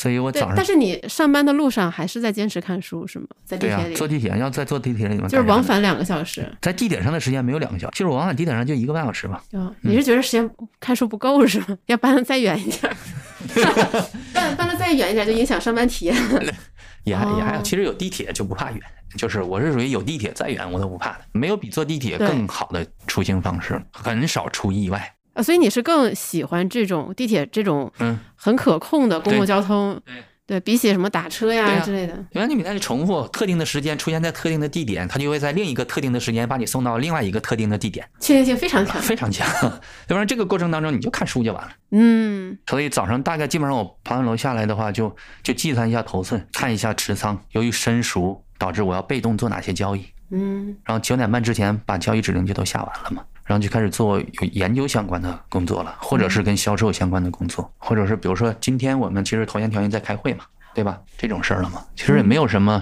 所以我早上。但是你上班的路上还是在坚持看书是吗？在地铁里。坐地铁要在坐地铁里面。就是往返两个小时。在地铁上的时间没有两个小时，其实我往返地铁上就一个半小时吧。啊，你是觉得时间看书不够是吗？要搬的再远一点。搬搬的再远一点就影响上班体验。也还也还，其实有地铁就不怕远，就是我是属于有地铁再远我都不怕的，没有比坐地铁更好的出行方式，很少出意外啊。所以你是更喜欢这种地铁这种嗯很可控的公共交通。对。对比起什么打车呀之类的，因为你每天重复特定的时间出现在特定的地点，它就会在另一个特定的时间把你送到另外一个特定的地点，确定性非常强，非常强。要不然这个过程当中你就看书就完了。嗯，所以早上大概基本上我爬完楼下来的话，就就计算一下头寸，看一下持仓。由于申熟导致我要被动做哪些交易，嗯，然后九点半之前把交易指令就都下完了嘛。然后就开始做有研究相关的工作了，或者是跟销售相关的工作，或者是比如说今天我们其实头衔条件在开会嘛。对吧？这种事儿了嘛，其实也没有什么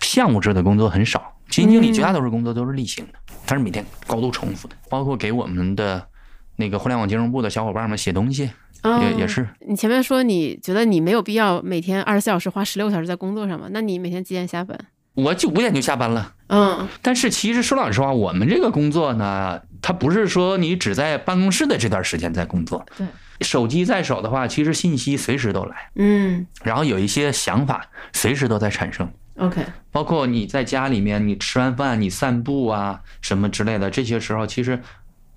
项目制的工作很少。基金经理绝大多数工作都是例行的，但是每天高度重复的，包括给我们的那个互联网金融部的小伙伴们写东西，也也是。你前面说你觉得你没有必要每天二十四小时花十六个小时在工作上嘛？那你每天几点下班？我就五点就下班了。嗯。但是其实说老实话，我们这个工作呢，它不是说你只在办公室的这段时间在工作。对。手机在手的话，其实信息随时都来，嗯，然后有一些想法随时都在产生，OK，包括你在家里面，你吃完饭你散步啊什么之类的，这些时候其实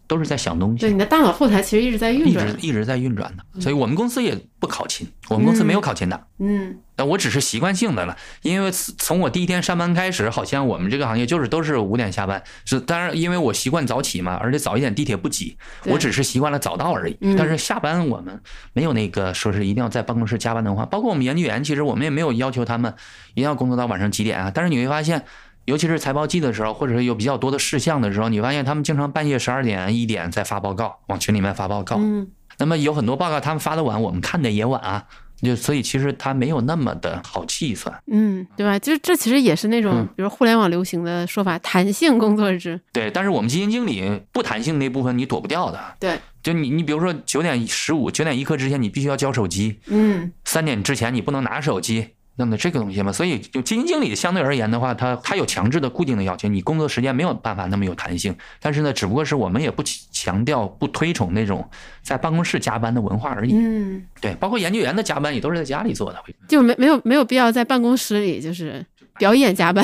都是在想东西。对，你的大脑后台其实一直在运转，一直一直在运转的。所以我们公司也不考勤，我们公司没有考勤的。嗯，那我只是习惯性的了，因为从我第一天上班开始，好像我们这个行业就是都是五点下班。是，当然因为我习惯早起嘛，而且早一点地铁不挤，我只是习惯了早到而已。但是下班我们没有那个说是一定要在办公室加班的话，包括我们研究员，其实我们也没有要求他们一定要工作到晚上几点啊。但是你会发现。尤其是财报季的时候，或者是有比较多的事项的时候，你发现他们经常半夜十二点、一点在发报告，往群里面发报告。嗯，那么有很多报告他们发的晚，我们看的也晚啊。就所以其实它没有那么的好计算。嗯，对吧？就是这其实也是那种，比如互联网流行的说法，弹性工作制。对，但是我们基金经理不弹性那部分你躲不掉的。对，就你你比如说九点十五、九点一刻之前你必须要交手机。嗯，三点之前你不能拿手机。那么这个东西嘛，所以就基金经理相对而言的话，他他有强制的固定的要求，你工作时间没有办法那么有弹性。但是呢，只不过是我们也不强调、不推崇那种在办公室加班的文化而已。嗯，对，包括研究员的加班也都是在家里做的，就没没有没有必要在办公室里就是表演加班。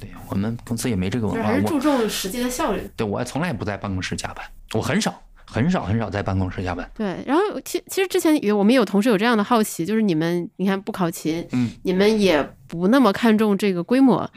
对我们公司也没这个文化，还是注重实际的效率。对我从来不在办公室加班，我很少。很少很少在办公室加班。对，然后其其实之前有我们有同事有这样的好奇，就是你们你看不考勤，嗯，你们也不那么看重这个规模，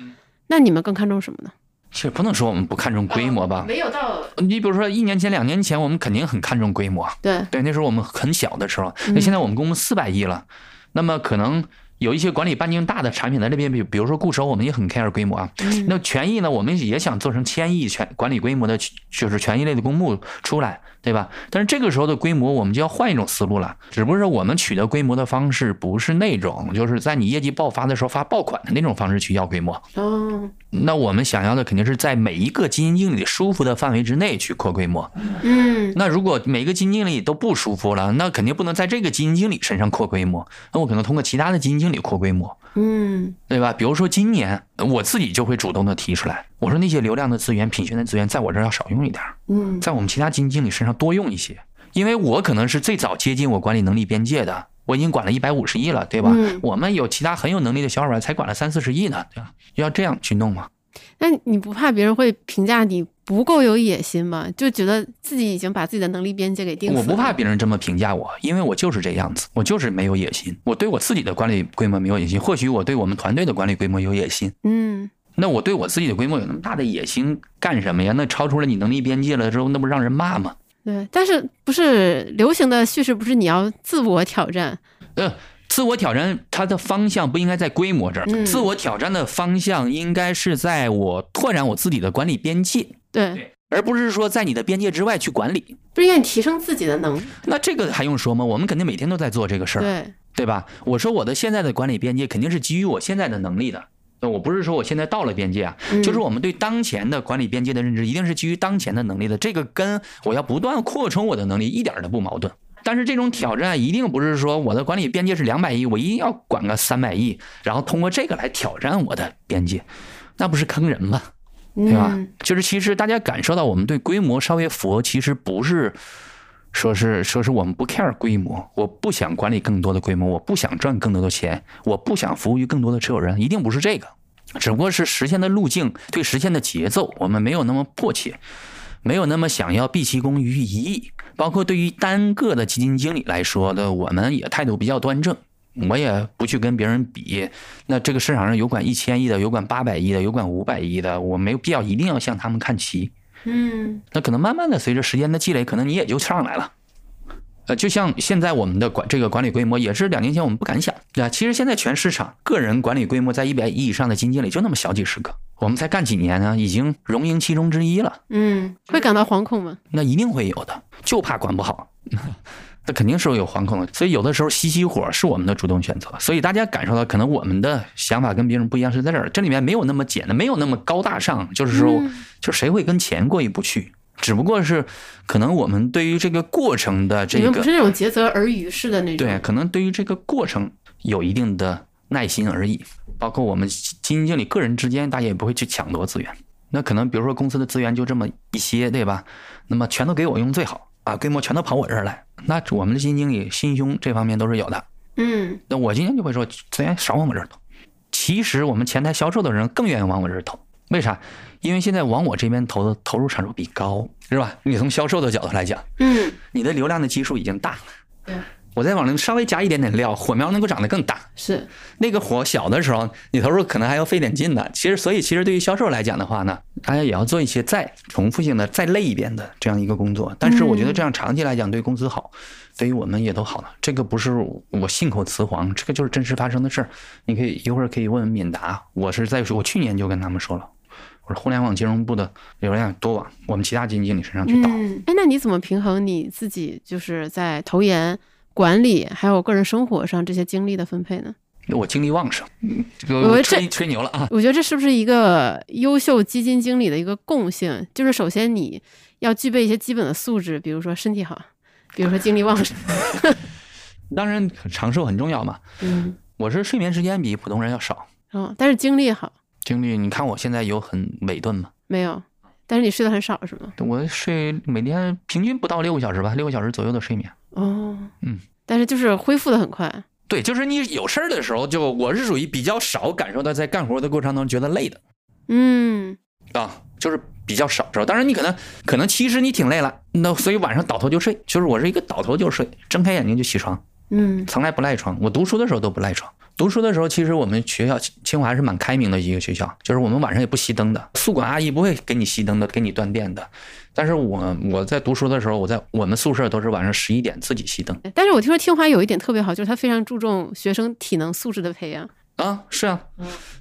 那你们更看重什么呢？其实不能说我们不看重规模吧，没有到。你比如说一年前、两年前，我们肯定很看重规模。对对，那时候我们很小的时候，那现在我们公司四百亿了，那么可能。有一些管理半径大的产品在那边，比比如说固收，我们也很 care 规模啊。那权益呢，我们也想做成千亿权管理规模的，就是权益类的公募出来，对吧？但是这个时候的规模，我们就要换一种思路了。只不过是我们取得规模的方式，不是那种就是在你业绩爆发的时候发爆款的那种方式去要规模。哦。那我们想要的肯定是在每一个基金经理舒服的范围之内去扩规模。嗯。那如果每个基金经理都不舒服了，那肯定不能在这个基金经理身上扩规模。那我可能通过其他的基金经经理扩规模，嗯，对吧？比如说今年我自己就会主动的提出来，我说那些流量的资源、品宣的资源，在我这儿要少用一点，嗯，在我们其他基金经理身上多用一些，因为我可能是最早接近我管理能力边界的，我已经管了一百五十亿了，对吧？我们有其他很有能力的小伙伴才管了三四十亿呢，对吧？要这样去弄吗？那你不怕别人会评价你不够有野心吗？就觉得自己已经把自己的能力边界给定死了。我不怕别人这么评价我，因为我就是这样子，我就是没有野心。我对我自己的管理规模没有野心，或许我对我们团队的管理规模有野心。嗯，那我对我自己的规模有那么大的野心干什么呀？那超出了你能力边界了之后，那不让人骂吗？对，但是不是流行的叙事不是你要自我挑战？呃。自我挑战，它的方向不应该在规模这儿。自我挑战的方向应该是在我拓展我自己的管理边界，对，而不是说在你的边界之外去管理。不愿意提升自己的能力。那这个还用说吗？我们肯定每天都在做这个事儿，对对吧？我说我的现在的管理边界肯定是基于我现在的能力的。我不是说我现在到了边界啊，就是我们对当前的管理边界的认知，一定是基于当前的能力的。这个跟我要不断扩充我的能力一点都不矛盾。但是这种挑战一定不是说我的管理边界是两百亿，我一定要管个三百亿，然后通过这个来挑战我的边界，那不是坑人吗？对吧？就是其实大家感受到我们对规模稍微佛，其实不是说是说是我们不 care 规模，我不想管理更多的规模，我不想赚更多的钱，我不想服务于更多的持有人，一定不是这个，只不过是实现的路径对实现的节奏，我们没有那么迫切。没有那么想要毕其功于一役，包括对于单个的基金经理来说的，我们也态度比较端正。我也不去跟别人比。那这个市场上有管一千亿的，有管八百亿的，有管五百亿的，我没有必要一定要向他们看齐。嗯，那可能慢慢的随着时间的积累，可能你也就上来了。呃，就像现在我们的管这个管理规模，也是两年前我们不敢想，对吧？其实现在全市场个人管理规模在一百亿以上的基金经理就那么小几十个，我们才干几年呢，已经荣膺其中之一了。嗯，会感到惶恐吗？那一定会有的，就怕管不好，那肯定是有惶恐的。所以有的时候熄熄火是我们的主动选择。所以大家感受到，可能我们的想法跟别人不一样，是在这儿，这里面没有那么简单，没有那么高大上，就是说，就谁会跟钱过意不去？只不过是，可能我们对于这个过程的这个，不是那种竭泽而渔式的那种。对，可能对于这个过程有一定的耐心而已。包括我们基金经理个人之间，大家也不会去抢夺资源。那可能比如说公司的资源就这么一些，对吧？那么全都给我用最好啊，规模全都跑我这儿来。那我们的基金经理心胸这方面都是有的。嗯。那我今天就会说资源少往我这儿投。其实我们前台销售的人更愿意往我这儿投。为啥？因为现在往我这边投的投入产出比高，是吧？你从销售的角度来讲，嗯，你的流量的基数已经大了。对。我再往里稍微加一点点料，火苗能够长得更大。是那个火小的时候，你投入可能还要费点劲的。其实，所以其实对于销售来讲的话呢，大家也要做一些再重复性的、再累一点的这样一个工作。但是我觉得这样长期来讲对公司好，对于我们也都好了。这个不是我信口雌黄，这个就是真实发生的事儿。你可以一会儿可以问问敏达，我是在说，我去年就跟他们说了，我说互联网金融部的流量多往我们其他基金经理身上去倒。哎，那你怎么平衡你自己就是在投研？管理还有个人生活上这些精力的分配呢？我精力旺盛，这个吹吹牛了啊！我觉得这是不是一个优秀基金经理的一个共性？就是首先你要具备一些基本的素质，比如说身体好，比如说精力旺盛。当然长寿很重要嘛。嗯，我是睡眠时间比普通人要少。哦，但是精力好。精力，你看我现在有很萎顿吗？没有，但是你睡得很少是吗？我睡每天平均不到六个小时吧，六个小时左右的睡眠。哦，嗯，但是就是恢复的很快。对，就是你有事儿的时候，就我是属于比较少感受到在干活的过程当中觉得累的。嗯，啊，就是比较少。当然你可能可能其实你挺累了，那所以晚上倒头就睡。就是我是一个倒头就睡，睁开眼睛就起床。嗯，从来不赖床。我读书的时候都不赖床。读书的时候，其实我们学校清华是蛮开明的一个学校，就是我们晚上也不熄灯的，宿管阿姨不会给你熄灯的，给你断电的。但是我我在读书的时候，我在我们宿舍都是晚上十一点自己熄灯。但是我听说清华有一点特别好，就是他非常注重学生体能素质的培养。啊，是啊，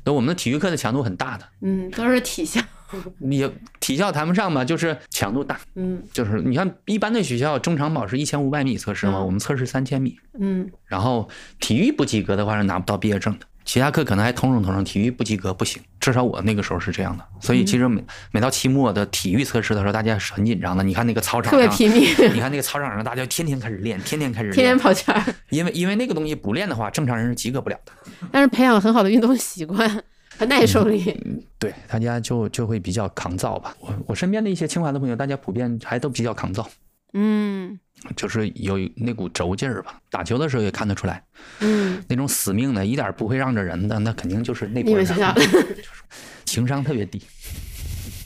那我们的体育课的强度很大的，嗯，都是体校。你体校谈不上吧，就是强度大，嗯，就是你看一般的学校中长跑是一千五百米测试嘛，我们测试三千米，嗯，然后体育不及格的话是拿不到毕业证的，其他课可能还通融通融，体育不及格不行，至少我那个时候是这样的，所以其实每每到期末的体育测试的时候，大家是很紧张的。你看那个操场特别拼命，你看那个操场上大家天天开始练，天天开始天天跑圈儿，因为因为那个东西不练的话，正常人是及格不了的。但是培养很好的运动习惯。和耐受力，对大家就就会比较抗造吧。我我身边的一些清华的朋友，大家普遍还都比较抗造，嗯，就是有那股轴劲儿吧。打球的时候也看得出来，嗯，那种死命的，一点不会让着人的，那肯定就是那你们学校 情商特别低，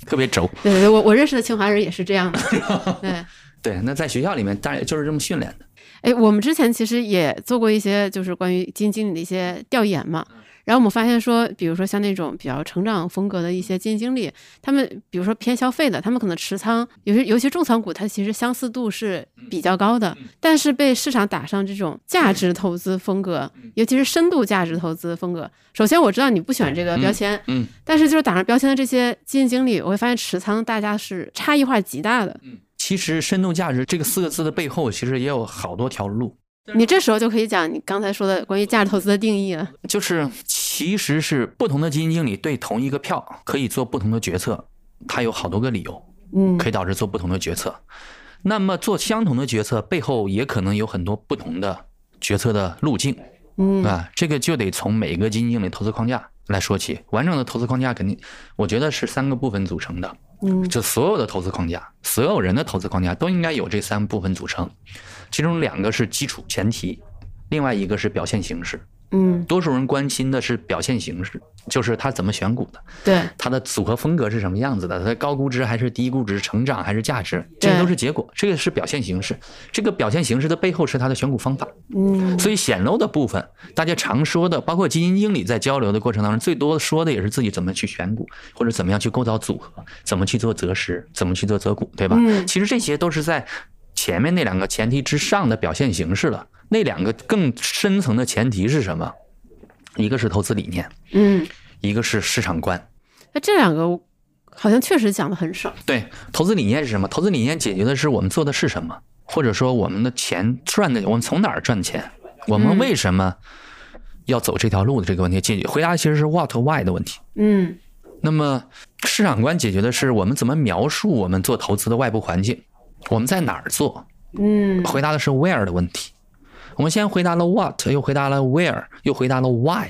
特别轴。对 对，我我认识的清华人也是这样的。对对，那在学校里面，当然就是这么训练的。哎，我们之前其实也做过一些就是关于基金经理的一些调研嘛。然后我们发现说，比如说像那种比较成长风格的一些基金经理，他们比如说偏消费的，他们可能持仓，尤其尤其重仓股，它其实相似度是比较高的。但是被市场打上这种价值投资风格，尤其是深度价值投资风格。首先我知道你不喜欢这个标签，嗯，但是就是打上标签的这些基金经理，我会发现持仓大家是差异化极大的。嗯，其实深度价值这个四个字的背后，其实也有好多条路。你这时候就可以讲你刚才说的关于价值投资的定义了，就是其实是不同的基金经理对同一个票可以做不同的决策，他有好多个理由，嗯，可以导致做不同的决策。那么做相同的决策背后也可能有很多不同的决策的路径，嗯啊，这个就得从每个基金经理投资框架来说起。完整的投资框架肯定，我觉得是三个部分组成的，嗯，就所有的投资框架，所有人的投资框架都应该有这三部分组成。其中两个是基础前提，另外一个是表现形式。嗯，多数人关心的是表现形式，就是他怎么选股的，对，他的组合风格是什么样子的，他高估值还是低估值，成长还是价值，这些都是结果，这个是表现形式。这个表现形式的背后是他的选股方法。嗯，所以显露的部分，大家常说的，包括基金经理在交流的过程当中，最多说的也是自己怎么去选股，或者怎么样去构造组合，怎么去做择时，怎么去做择股，对吧？嗯，其实这些都是在。前面那两个前提之上的表现形式了，那两个更深层的前提是什么？一个是投资理念，嗯，一个是市场观。那这两个好像确实讲的很少。对，投资理念是什么？投资理念解决的是我们做的是什么，或者说我们的钱赚的，我们从哪儿赚钱？我们为什么要走这条路的这个问题？解决回答其实是 what why 的问题。嗯，那么市场观解决的是我们怎么描述我们做投资的外部环境。我们在哪儿做？嗯，回答的是 where 的问题。我们先回答了 what，又回答了 where，又回答了 why，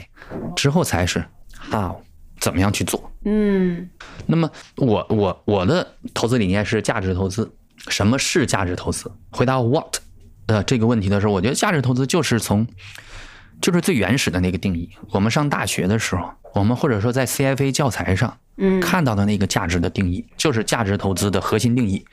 之后才是 how，怎么样去做？嗯，那么我我我的投资理念是价值投资。什么是价值投资？回答 what 的这个问题的时候，我觉得价值投资就是从就是最原始的那个定义。我们上大学的时候，我们或者说在 CFA 教材上，嗯，看到的那个价值的定义，就是价值投资的核心定义，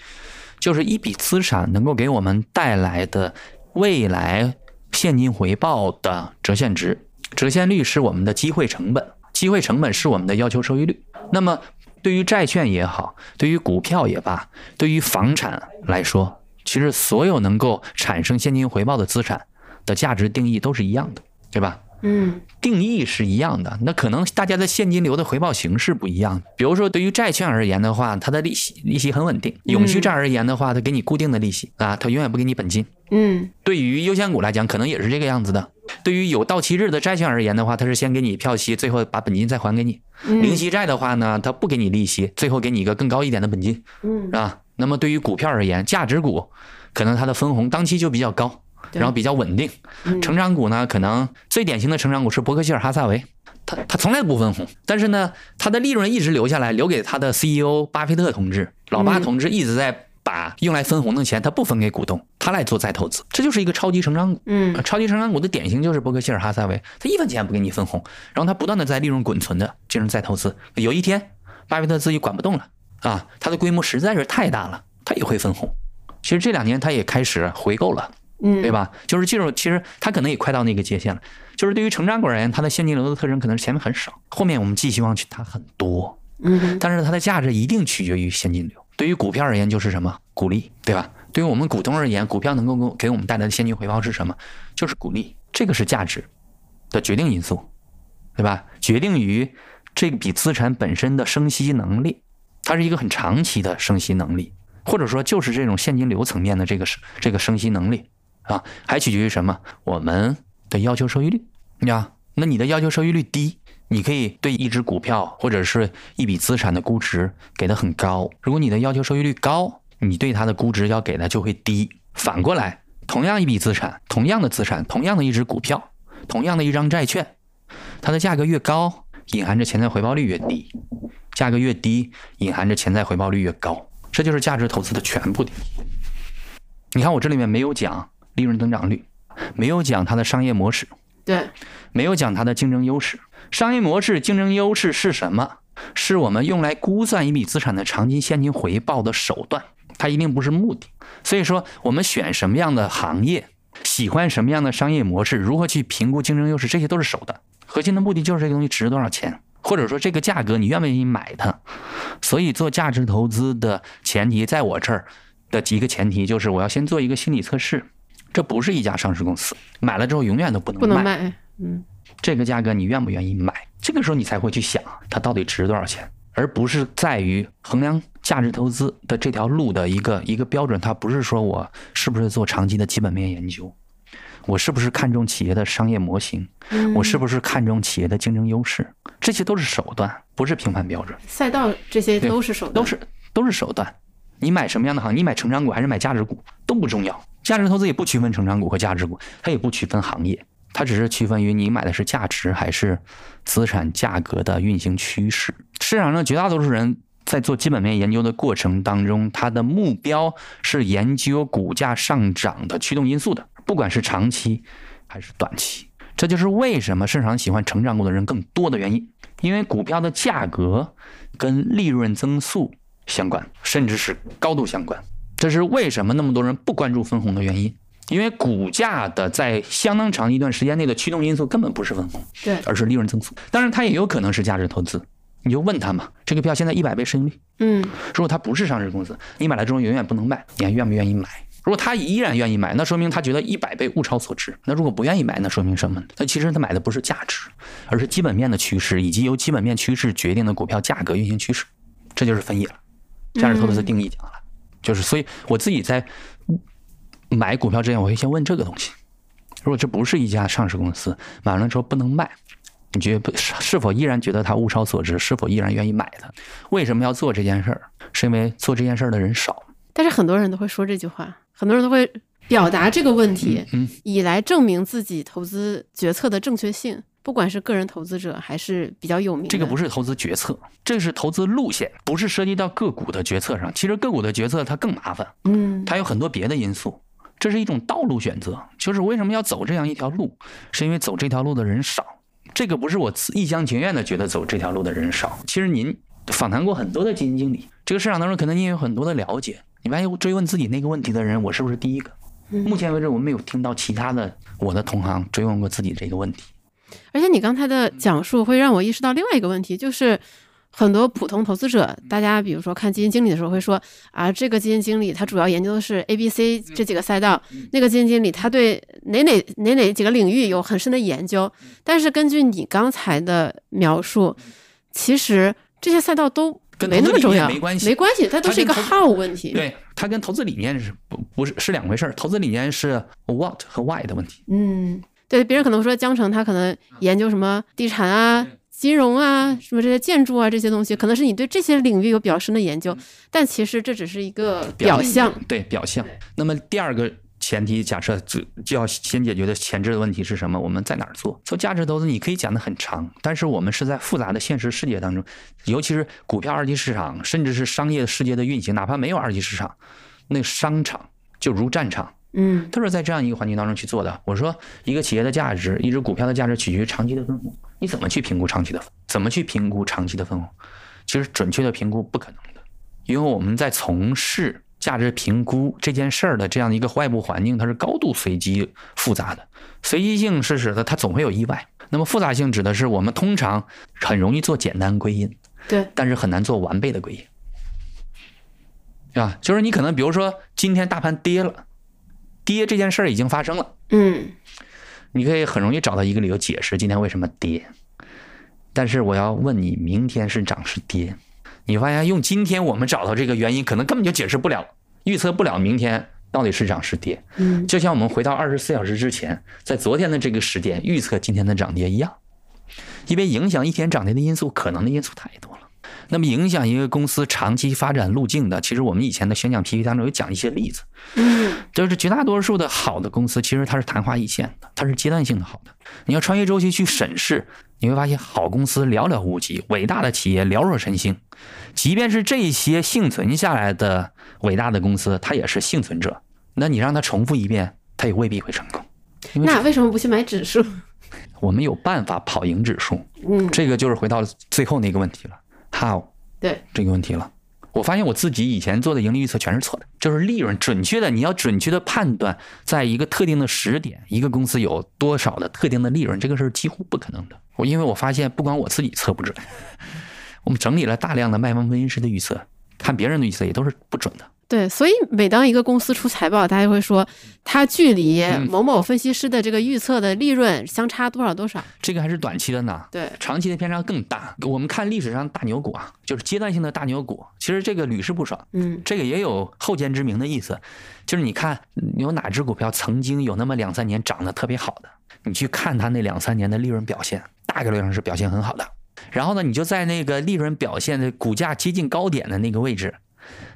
就是一笔资产能够给我们带来的未来现金回报的折现值，折现率是我们的机会成本，机会成本是我们的要求收益率。那么对于债券也好，对于股票也罢，对于房产来说，其实所有能够产生现金回报的资产的价值定义都是一样的，对吧？嗯，定义是一样的，那可能大家的现金流的回报形式不一样。比如说，对于债券而言的话，它的利息利息很稳定；永续债而言的话，它给你固定的利息啊，它永远不给你本金。嗯，对于优先股来讲，可能也是这个样子的。对于有到期日的债券而言的话，它是先给你票息，最后把本金再还给你。零息债的话呢，它不给你利息，最后给你一个更高一点的本金。嗯，是吧？那么对于股票而言，价值股可能它的分红当期就比较高。然后比较稳定，成长股呢，可能最典型的成长股是伯克希尔哈萨韦，他他从来不分红，但是呢，他的利润一直留下来，留给他的 CEO 巴菲特同志，老巴同志一直在把用来分红的钱，他不分给股东，他来做再投资，这就是一个超级成长股。嗯，超级成长股的典型就是伯克希尔哈萨韦，他一分钱不给你分红，然后他不断的在利润滚存的进行再投资，有一天巴菲特自己管不动了啊，他的规模实在是太大了，他也会分红。其实这两年他也开始回购了。嗯，对吧？就是这种，其实它可能也快到那个界限了。就是对于成长股而言，它的现金流的特征可能是前面很少，后面我们寄希望去它很多。嗯，但是它的价值一定取决于现金流。对于股票而言，就是什么鼓励，对吧？对于我们股东而言，股票能够给我们带来的现金回报是什么？就是鼓励，这个是价值的决定因素，对吧？决定于这笔资产本身的生息能力，它是一个很长期的生息能力，或者说就是这种现金流层面的这个这个生息能力。啊，还取决于什么？我们的要求收益率呀？那你的要求收益率低，你可以对一只股票或者是一笔资产的估值给的很高。如果你的要求收益率高，你对它的估值要给的就会低。反过来，同样一笔资产，同样的资产，同样的一只股票，同样的一张债券，它的价格越高，隐含着潜在回报率越低；价格越低，隐含着潜在回报率越高。这就是价值投资的全部的。你看，我这里面没有讲。利润增长率，没有讲它的商业模式，对，没有讲它的竞争优势。商业模式、竞争优势是什么？是我们用来估算一笔资产的长期现金回报的手段，它一定不是目的。所以说，我们选什么样的行业，喜欢什么样的商业模式，如何去评估竞争优势，这些都是手段。核心的目的就是这个东西值多少钱，或者说这个价格你愿不愿意买它。所以做价值投资的前提，在我这儿的几个前提就是，我要先做一个心理测试。这不是一家上市公司，买了之后永远都不能不能卖。嗯，这个价格你愿不愿意买？这个时候你才会去想它到底值多少钱，而不是在于衡量价值投资的这条路的一个一个标准。它不是说我是不是做长期的基本面研究，我是不是看重企业的商业模型，我是不是看重企业的竞争优势，这些都是手段，不是评判标准。赛道这些都是手段，都是都是手段。你买什么样的行业？你买成长股还是买价值股都不重要。价值投资也不区分成长股和价值股，它也不区分行业，它只是区分于你买的是价值还是资产价格的运行趋势。市场上绝大多数人在做基本面研究的过程当中，他的目标是研究股价上涨的驱动因素的，不管是长期还是短期。这就是为什么市场喜欢成长股的人更多的原因，因为股票的价格跟利润增速相关，甚至是高度相关。这是为什么那么多人不关注分红的原因，因为股价的在相当长一段时间内的驱动因素根本不是分红，对，而是利润增速。当然，它也有可能是价值投资。你就问他嘛，这个票现在一百倍市盈率，嗯，如果它不是上市公司，你买了之后永远不能卖，你还愿不愿意买？如果他依然愿意买，那说明他觉得一百倍物超所值。那如果不愿意买，那说明什么呢？那其实他买的不是价值，而是基本面的趋势以及由基本面趋势决定的股票价格运行趋势。这就是分野了。价值投资的定义讲了。就是，所以我自己在买股票之前，我会先问这个东西：如果这不是一家上市公司，买完了之后不能卖，你觉得不是否依然觉得它物超所值？是否依然愿意买它？为什么要做这件事儿？是因为做这件事儿的人少。但是很多人都会说这句话，很多人都会表达这个问题，嗯以来证明自己投资决策的正确性。不管是个人投资者还是比较有名，这个不是投资决策，这是投资路线，不是涉及到个股的决策上。其实个股的决策它更麻烦，嗯，它有很多别的因素。这是一种道路选择，就是为什么要走这样一条路，是因为走这条路的人少，这个不是我一厢情愿的觉得走这条路的人少。其实您访谈过很多的基金经理，这个市场当中可能您有很多的了解。你发现追问自己那个问题的人，我是不是第一个？目前为止，我没有听到其他的我的同行追问过自己这个问题。而且你刚才的讲述会让我意识到另外一个问题，就是很多普通投资者，大家比如说看基金经理的时候会说啊，这个基金经理他主要研究的是 A、B、C 这几个赛道，那个基金经理他对哪哪哪哪几个领域有很深的研究。但是根据你刚才的描述，其实这些赛道都。没那么重要，没关系，没关系，它都是一个 how 问题。对，它跟投资理念是不不是是两回事儿。投资理念是 what 和 why 的问题。嗯，对，别人可能说江城他可能研究什么地产啊、金融啊、什么这些建筑啊这些东西，可能是你对这些领域有比较深的研究，但其实这只是一个表象。对，表象。那么第二个。前提假设就就要先解决的前置的问题是什么？我们在哪儿做？做价值投资，你可以讲的很长，但是我们是在复杂的现实世界当中，尤其是股票二级市场，甚至是商业世界的运行，哪怕没有二级市场，那商场就如战场，嗯，都是在这样一个环境当中去做的。我说，一个企业的价值，一只股票的价值取决于长期的分红，你怎么去评估长期的？怎么去评估长期的分红？其实准确的评估不可能的，因为我们在从事。价值评估这件事儿的这样一个外部环境，它是高度随机复杂的。随机性是指的它总会有意外。那么复杂性指的是我们通常很容易做简单归因，对，但是很难做完备的归因，对吧？就是你可能比如说今天大盘跌了，跌这件事儿已经发生了，嗯，你可以很容易找到一个理由解释今天为什么跌。但是我要问你，明天是涨是跌？你发现用今天我们找到这个原因，可能根本就解释不了。预测不了明天到底是涨是跌，嗯，就像我们回到二十四小时之前，在昨天的这个时点预测今天的涨跌一样，因为影响一天涨跌的因素可能的因素太多了。那么影响一个公司长期发展路径的，其实我们以前的宣讲 PPT 当中有讲一些例子，嗯，就是绝大多数的好的公司，其实它是昙花一现的，它是阶段性的好的。你要穿越周期去审视，你会发现好公司寥寥无几，伟大的企业寥若晨星。即便是这些幸存下来的伟大的公司，它也是幸存者。那你让它重复一遍，它也未必会成功。那为什么不去买指数？我们有办法跑赢指数。嗯，这个就是回到最后那个问题了，how？对，这个问题了。我发现我自己以前做的盈利预测全是错的，就是利润准确的，你要准确的判断，在一个特定的时点，一个公司有多少的特定的利润，这个是几乎不可能的。我因为我发现，不管我自己测不准。我们整理了大量的卖方分析师的预测，看别人的预测也都是不准的。对，所以每当一个公司出财报，大家会说它距离某某分析师的这个预测的利润相差多少多少。这个还是短期的呢，对，长期的偏差更大。我们看历史上大牛股啊，就是阶段性的大牛股，其实这个屡试不爽。嗯，这个也有后见之明的意思，就是你看有哪只股票曾经有那么两三年涨得特别好的，你去看它那两三年的利润表现，大概率上是表现很好的。然后呢，你就在那个利润表现的股价接近高点的那个位置，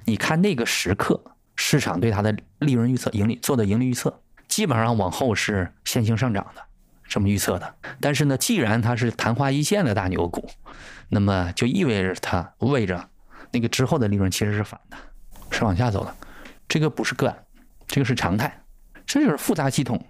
你看那个时刻市场对它的利润预测、盈利做的盈利预测，基本上往后是线性上涨的，这么预测的。但是呢，既然它是昙花一现的大牛股，那么就意味着它为着那个之后的利润其实是反的，是往下走的。这个不是个案，这个是常态，这就是复杂系统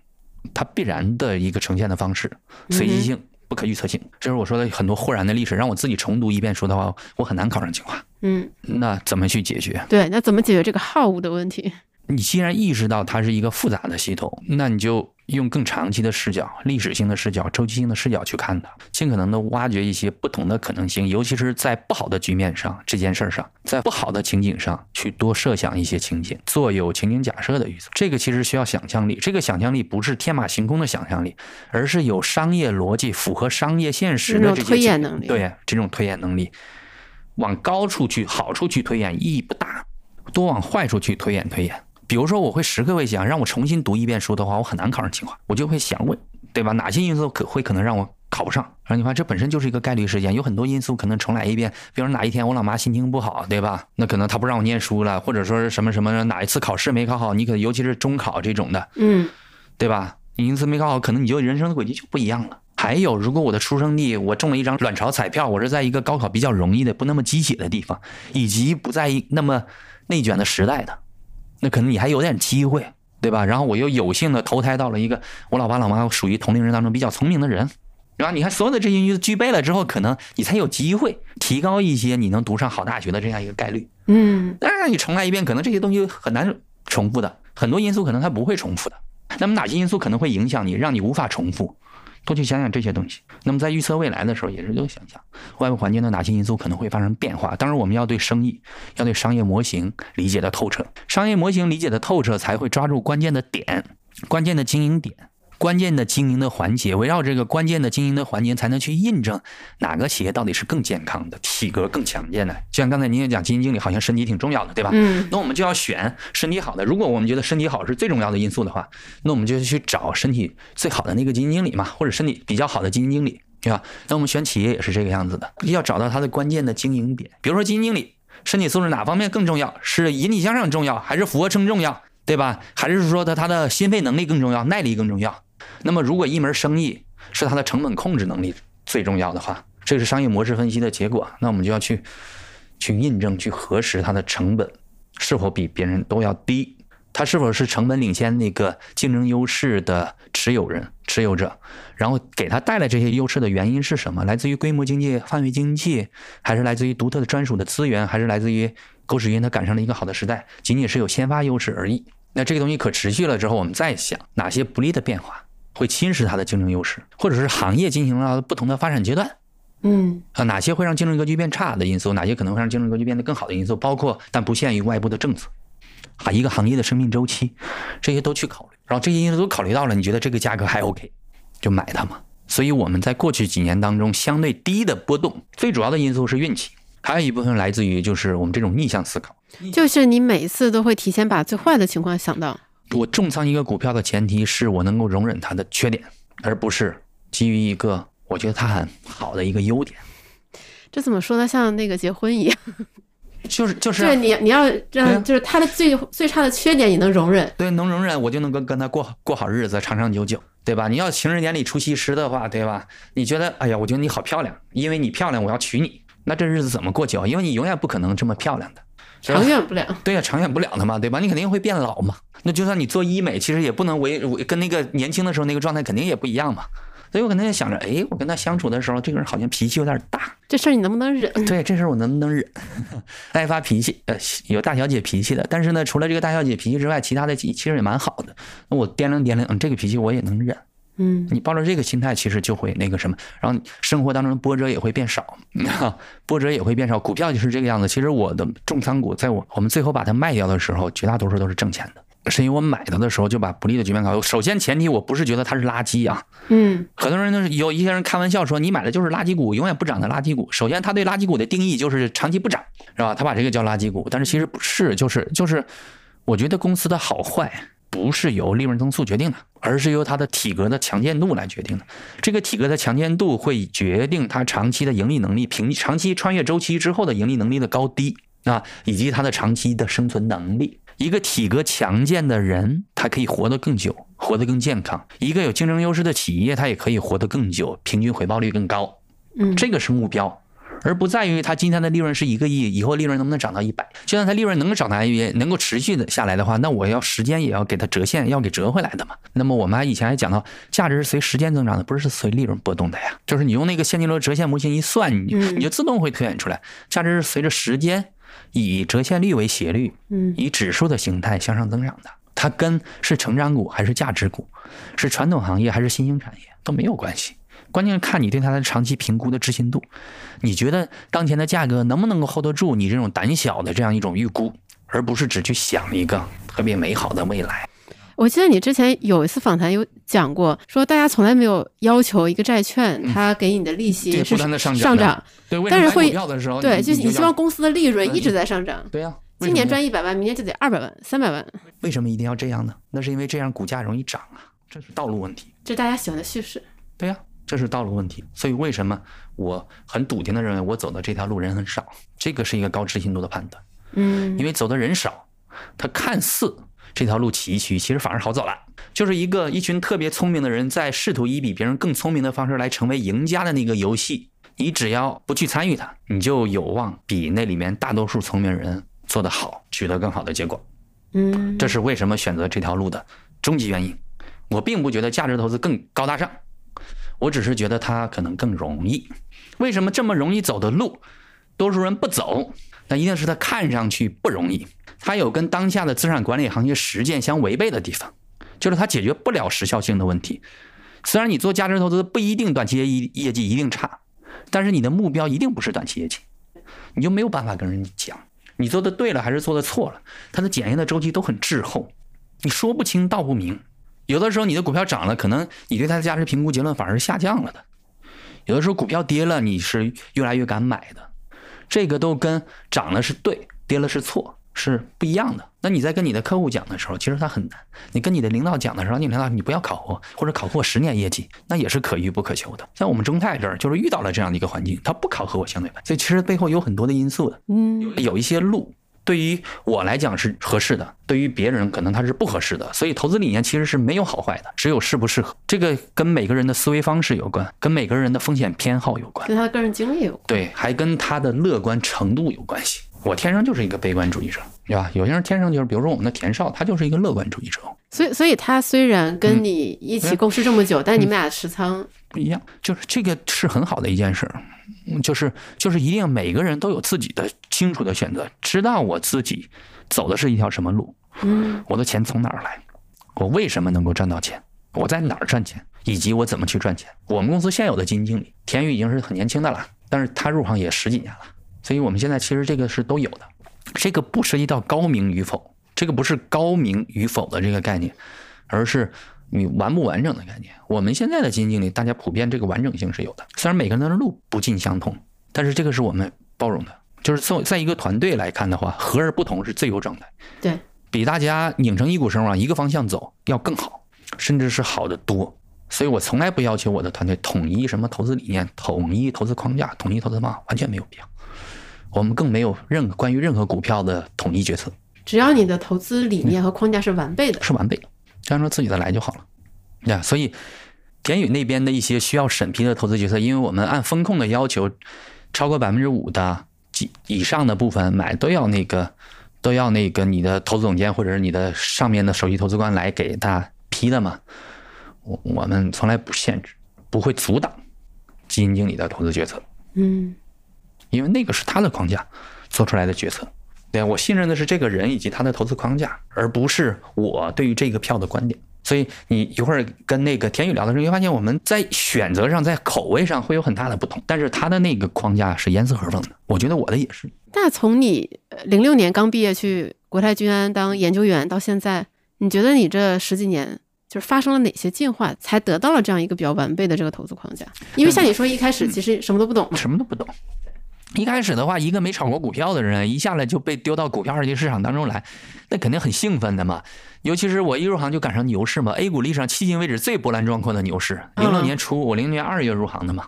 它必然的一个呈现的方式，随机性。不可预测性，这是我说的很多豁然的历史，让我自己重读一遍说的话，我很难考上清华。嗯，那怎么去解决？对，那怎么解决这个好恶的问题？你既然意识到它是一个复杂的系统，那你就用更长期的视角、历史性的视角、周期性的视角去看它，尽可能的挖掘一些不同的可能性，尤其是在不好的局面上这件事儿上，在不好的情景上去多设想一些情景，做有情景假设的预测。这个其实需要想象力，这个想象力不是天马行空的想象力，而是有商业逻辑、符合商业现实的这些推演能力。对，这种推演能力，往高处去、好处去推演意义不大，多往坏处去推演推演。比如说，我会时刻会想，让我重新读一遍书的话，我很难考上清华。我就会想问，对吧？哪些因素可会可能让我考不上？然后你发现这本身就是一个概率事件，有很多因素可能重来一遍。比如哪一天我老妈心情不好，对吧？那可能她不让我念书了，或者说是什么什么哪一次考试没考好，你可尤其是中考这种的，嗯，对吧？你因此没考好，可能你就人生的轨迹就不一样了。还有，如果我的出生地我中了一张卵巢彩票，我是在一个高考比较容易的、不那么鸡血的地方，以及不在一那么内卷的时代的。那可能你还有点机会，对吧？然后我又有幸的投胎到了一个我老爸老妈属于同龄人当中比较聪明的人，然后？你看所有的这些因素具备了之后，可能你才有机会提高一些你能读上好大学的这样一个概率。嗯，但是让你重来一遍，可能这些东西很难重复的，很多因素可能它不会重复的。那么哪些因素可能会影响你，让你无法重复？多去想想这些东西。那么在预测未来的时候，也是多想想外部环境的哪些因素可能会发生变化。当然，我们要对生意、要对商业模型理解的透彻，商业模型理解的透彻，才会抓住关键的点、关键的经营点。关键的经营的环节，围绕这个关键的经营的环节，才能去印证哪个企业到底是更健康的、体格更强健的。就像刚才您也讲，基金经理好像身体挺重要的，对吧？嗯。那我们就要选身体好的。如果我们觉得身体好是最重要的因素的话，那我们就去找身体最好的那个基金经理嘛，或者身体比较好的基金经理，对吧？那我们选企业也是这个样子的，要找到它的关键的经营点。比如说基金经理身体素质哪方面更重要？是引体向上重要，还是俯卧撑重要？对吧？还是说他他的心肺能力更重要，耐力更重要？那么，如果一门生意是它的成本控制能力最重要的话，这是商业模式分析的结果。那我们就要去去印证、去核实它的成本是否比别人都要低，它是否是成本领先那个竞争优势的持有人、持有者，然后给他带来这些优势的原因是什么？来自于规模经济、范围经济，还是来自于独特的专属的资源，还是来自于狗屎运它赶上了一个好的时代，仅仅是有先发优势而已？那这个东西可持续了之后，我们再想哪些不利的变化。会侵蚀它的竞争优势，或者是行业进行了不同的发展阶段，嗯啊，哪些会让竞争格局变差的因素，哪些可能会让竞争格局变得更好的因素，包括但不限于外部的政策，啊，一个行业的生命周期，这些都去考虑，然后这些因素都考虑到了，你觉得这个价格还 OK，就买它嘛。所以我们在过去几年当中相对低的波动，最主要的因素是运气，还有一部分来自于就是我们这种逆向思考，就是你每次都会提前把最坏的情况想到。我重仓一个股票的前提是我能够容忍它的缺点，而不是基于一个我觉得它很好的一个优点。这怎么说呢？像那个结婚一样，就是就是，对你你要这样，就是它的最最差的缺点你能容忍，对，能容忍，我就能跟跟他过过好日子，长长久久，对吧？你要情人眼里出西施的话，对吧？你觉得，哎呀，我觉得你好漂亮，因为你漂亮，我要娶你，那这日子怎么过久？因为你永远不可能这么漂亮的。长远不了，对呀，长远不了的嘛，对吧？你肯定会变老嘛。那就算你做医美，其实也不能为跟那个年轻的时候那个状态肯定也不一样嘛。所以我可能也想着，哎，我跟他相处的时候，这个人好像脾气有点大。这事儿你能不能忍？对，这事儿我能不能忍？爱发脾气，呃，有大小姐脾气的。但是呢，除了这个大小姐脾气之外，其他的其实也蛮好的。那我掂量掂量，嗯，这个脾气我也能忍。嗯，你抱着这个心态，其实就会那个什么，然后生活当中的波折也会变少，波折也会变少。股票就是这个样子。其实我的重仓股，在我我们最后把它卖掉的时候，绝大多数都是挣钱的，是因为我买它的时候就把不利的局面考虑。首先前提，我不是觉得它是垃圾啊。嗯，很多人都是有一些人开玩笑说，你买的就是垃圾股，永远不涨的垃圾股。首先，他对垃圾股的定义就是长期不涨，是吧？他把这个叫垃圾股，但是其实不是，就是就是，我觉得公司的好坏。不是由利润增速决定的，而是由它的体格的强健度来决定的。这个体格的强健度会决定它长期的盈利能力，平长期穿越周期之后的盈利能力的高低啊，以及它的长期的生存能力。一个体格强健的人，他可以活得更久，活得更健康；一个有竞争优势的企业，它也可以活得更久，平均回报率更高。嗯，这个是目标。而不在于它今天的利润是一个亿，以后利润能不能涨到一百？就算它利润能够涨到一，能够持续的下来的话，那我要时间也要给它折现，要给折回来的嘛。那么我们还以前还讲到，价值是随时间增长的，不是随利润波动的呀。就是你用那个现金流折现模型一算，你你就自动会推演出来，价值是随着时间以折现率为斜率，嗯，以指数的形态向上增长的。它跟是成长股还是价值股，是传统行业还是新兴产业都没有关系。关键是看你对它的长期评估的执行度，你觉得当前的价格能不能够 hold 得住你这种胆小的这样一种预估，而不是只去想一个特别美好的未来。我记得你之前有一次访谈有讲过，说大家从来没有要求一个债券它给你的利息是上涨，对，但是会对，就是你希望公司的利润一直在上涨。对呀，今年赚一百万，明年就得二百万、三百万。为什么一定要这样呢？那是因为这样股价容易涨啊，这是道路问题。这是大家喜欢的叙事。对呀。这是道路问题，所以为什么我很笃定的认为我走的这条路人很少？这个是一个高知信度的判断。嗯，因为走的人少，他看似这条路崎岖，其实反而好走了。就是一个一群特别聪明的人在试图以比别人更聪明的方式来成为赢家的那个游戏。你只要不去参与它，你就有望比那里面大多数聪明人做得好，取得更好的结果。嗯，这是为什么选择这条路的终极原因。我并不觉得价值投资更高大上。我只是觉得它可能更容易。为什么这么容易走的路，多数人不走？那一定是它看上去不容易，它有跟当下的资产管理行业实践相违背的地方，就是它解决不了时效性的问题。虽然你做价值投资不一定短期业业绩一定差，但是你的目标一定不是短期业绩，你就没有办法跟人讲你做的对了还是做的错了。它的检验的周期都很滞后，你说不清道不明。有的时候你的股票涨了，可能你对它的价值评估结论反而是下降了的；有的时候股票跌了，你是越来越敢买的。这个都跟涨了是对，跌了是错。是不一样的。那你在跟你的客户讲的时候，其实他很难。你跟你的领导讲的时候，你领导你不要考核，或者考核十年业绩，那也是可遇不可求的。像我们中泰这儿，就是遇到了这样的一个环境，他不考核我相对盘，所以其实背后有很多的因素的。嗯，有一些路对于我来讲是合适的，对于别人可能他是不合适的。所以投资理念其实是没有好坏的，只有适不适合。这个跟每个人的思维方式有关，跟每个人的风险偏好有关，跟他的个人经历有关，对，还跟他的乐观程度有关系。我天生就是一个悲观主义者，对吧？有些人天生就是，比如说我们的田少，他就是一个乐观主义者。所以，所以他虽然跟你一起共事这么久，但你们俩持仓不一样，就是这个是很好的一件事。就是就是一定每个人都有自己的清楚的选择，知道我自己走的是一条什么路。嗯，我的钱从哪儿来？我为什么能够赚到钱？我在哪儿赚钱？以及我怎么去赚钱？我们公司现有的基金经理田宇已经是很年轻的了，但是他入行也十几年了。所以我们现在其实这个是都有的，这个不涉及到高明与否，这个不是高明与否的这个概念，而是你完不完整的概念。我们现在的基金经理，大家普遍这个完整性是有的，虽然每个人的路不尽相同，但是这个是我们包容的。就是在在一个团队来看的话，和而不同是自由状态，对比大家拧成一股绳往一个方向走要更好，甚至是好的多。所以我从来不要求我的团队统一什么投资理念、统一投资框架、统一投资方法，完全没有必要。我们更没有任何关于任何股票的统一决策，只要你的投资理念和框架是完备的，是完备的，就按照自己的来就好了。呀，所以田宇那边的一些需要审批的投资决策，因为我们按风控的要求，超过百分之五的几以上的部分买都要那个都要那个你的投资总监或者是你的上面的首席投资官来给他批的嘛。我我们从来不限制，不会阻挡基金经理的投资决策。嗯。因为那个是他的框架做出来的决策，对我信任的是这个人以及他的投资框架，而不是我对于这个票的观点。所以你一会儿跟那个田宇聊的时候，你会发现我们在选择上、在口味上会有很大的不同。但是他的那个框架是严丝合缝的，我觉得我的也是。那从你零六年刚毕业去国泰君安当研究员到现在，你觉得你这十几年就是发生了哪些进化，才得到了这样一个比较完备的这个投资框架？因为像你说一开始其实什么都不懂，什么都不懂。一开始的话，一个没炒过股票的人，一下来就被丢到股票二级市场当中来，那肯定很兴奋的嘛。尤其是我一入行就赶上牛市嘛，A 股历史上迄今为止最波澜壮阔的牛市。零六年初，我零六年二月入行的嘛，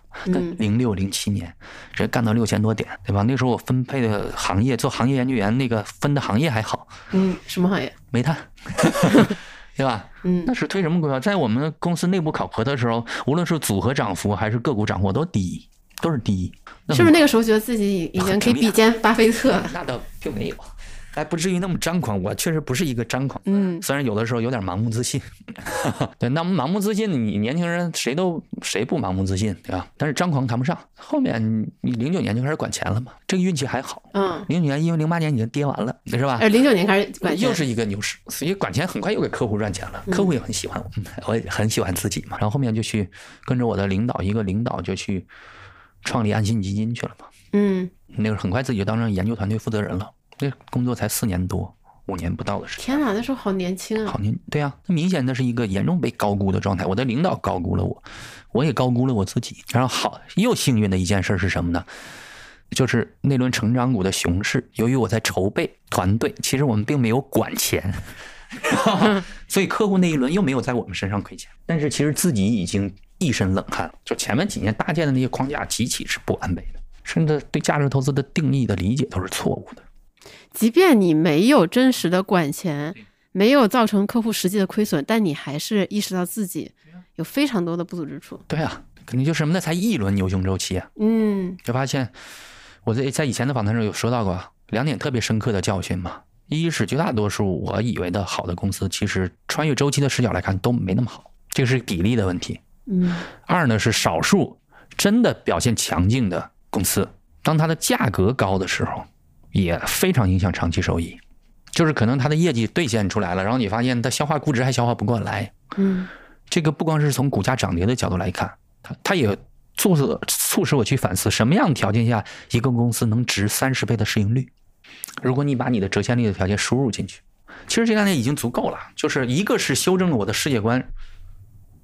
零六零七年，这干到六千多点，对吧？那时候我分配的行业做行业研究员，那个分的行业还好。嗯，什么行业？煤炭，对吧？嗯，那是推什么股票？在我们公司内部考核的时候，无论是组合涨幅还是个股涨幅都第一。都是第一，是不是那个时候觉得自己已经可以比肩巴菲特？那倒并没有，还不至于那么张狂。我确实不是一个张狂，嗯，虽然有的时候有点盲目自信。对，那盲目自信，你年轻人谁都谁不盲目自信，对吧？但是张狂谈不上。后面你零九年就开始管钱了嘛，这个运气还好。嗯，零九年因为零八年已经跌完了，是吧？呃，零九年开始管钱，又是一个牛市，所以管钱很快又给客户赚钱了，客户也很喜欢我，我也很喜欢自己嘛。然后后面就去跟着我的领导，一个领导就去。创立安信基金去了嘛？嗯，那个很快自己就当上研究团队负责人了。那工作才四年多，五年不到的时间。天哪，那时候好年轻啊！好年，对啊，那明显那是一个严重被高估的状态。我的领导高估了我，我也高估了我自己。然后好，又幸运的一件事是什么呢？就是那轮成长股的熊市，由于我在筹备团队，其实我们并没有管钱，所以客户那一轮又没有在我们身上亏钱。但是其实自己已经。一身冷汗，就前面几年搭建的那些框架极其是不完备的，甚至对价值投资的定义的理解都是错误的。即便你没有真实的管钱，没有造成客户实际的亏损，但你还是意识到自己有非常多的不足之处。对啊，肯定就什么那？才一轮牛熊周期啊。嗯，就发现我在在以前的访谈中有说到过两点特别深刻的教训嘛。一是绝大多数我以为的好的公司，其实穿越周期的视角来看都没那么好，这个是比例的问题。嗯。二呢是少数真的表现强劲的公司，当它的价格高的时候，也非常影响长期收益。就是可能它的业绩兑现出来了，然后你发现它消化估值还消化不过来。嗯。这个不光是从股价涨跌的角度来看，它它也促使促使我去反思，什么样的条件下一个公司能值三十倍的市盈率？如果你把你的折现率的条件输入进去，其实这两点已经足够了。就是一个是修正了我的世界观，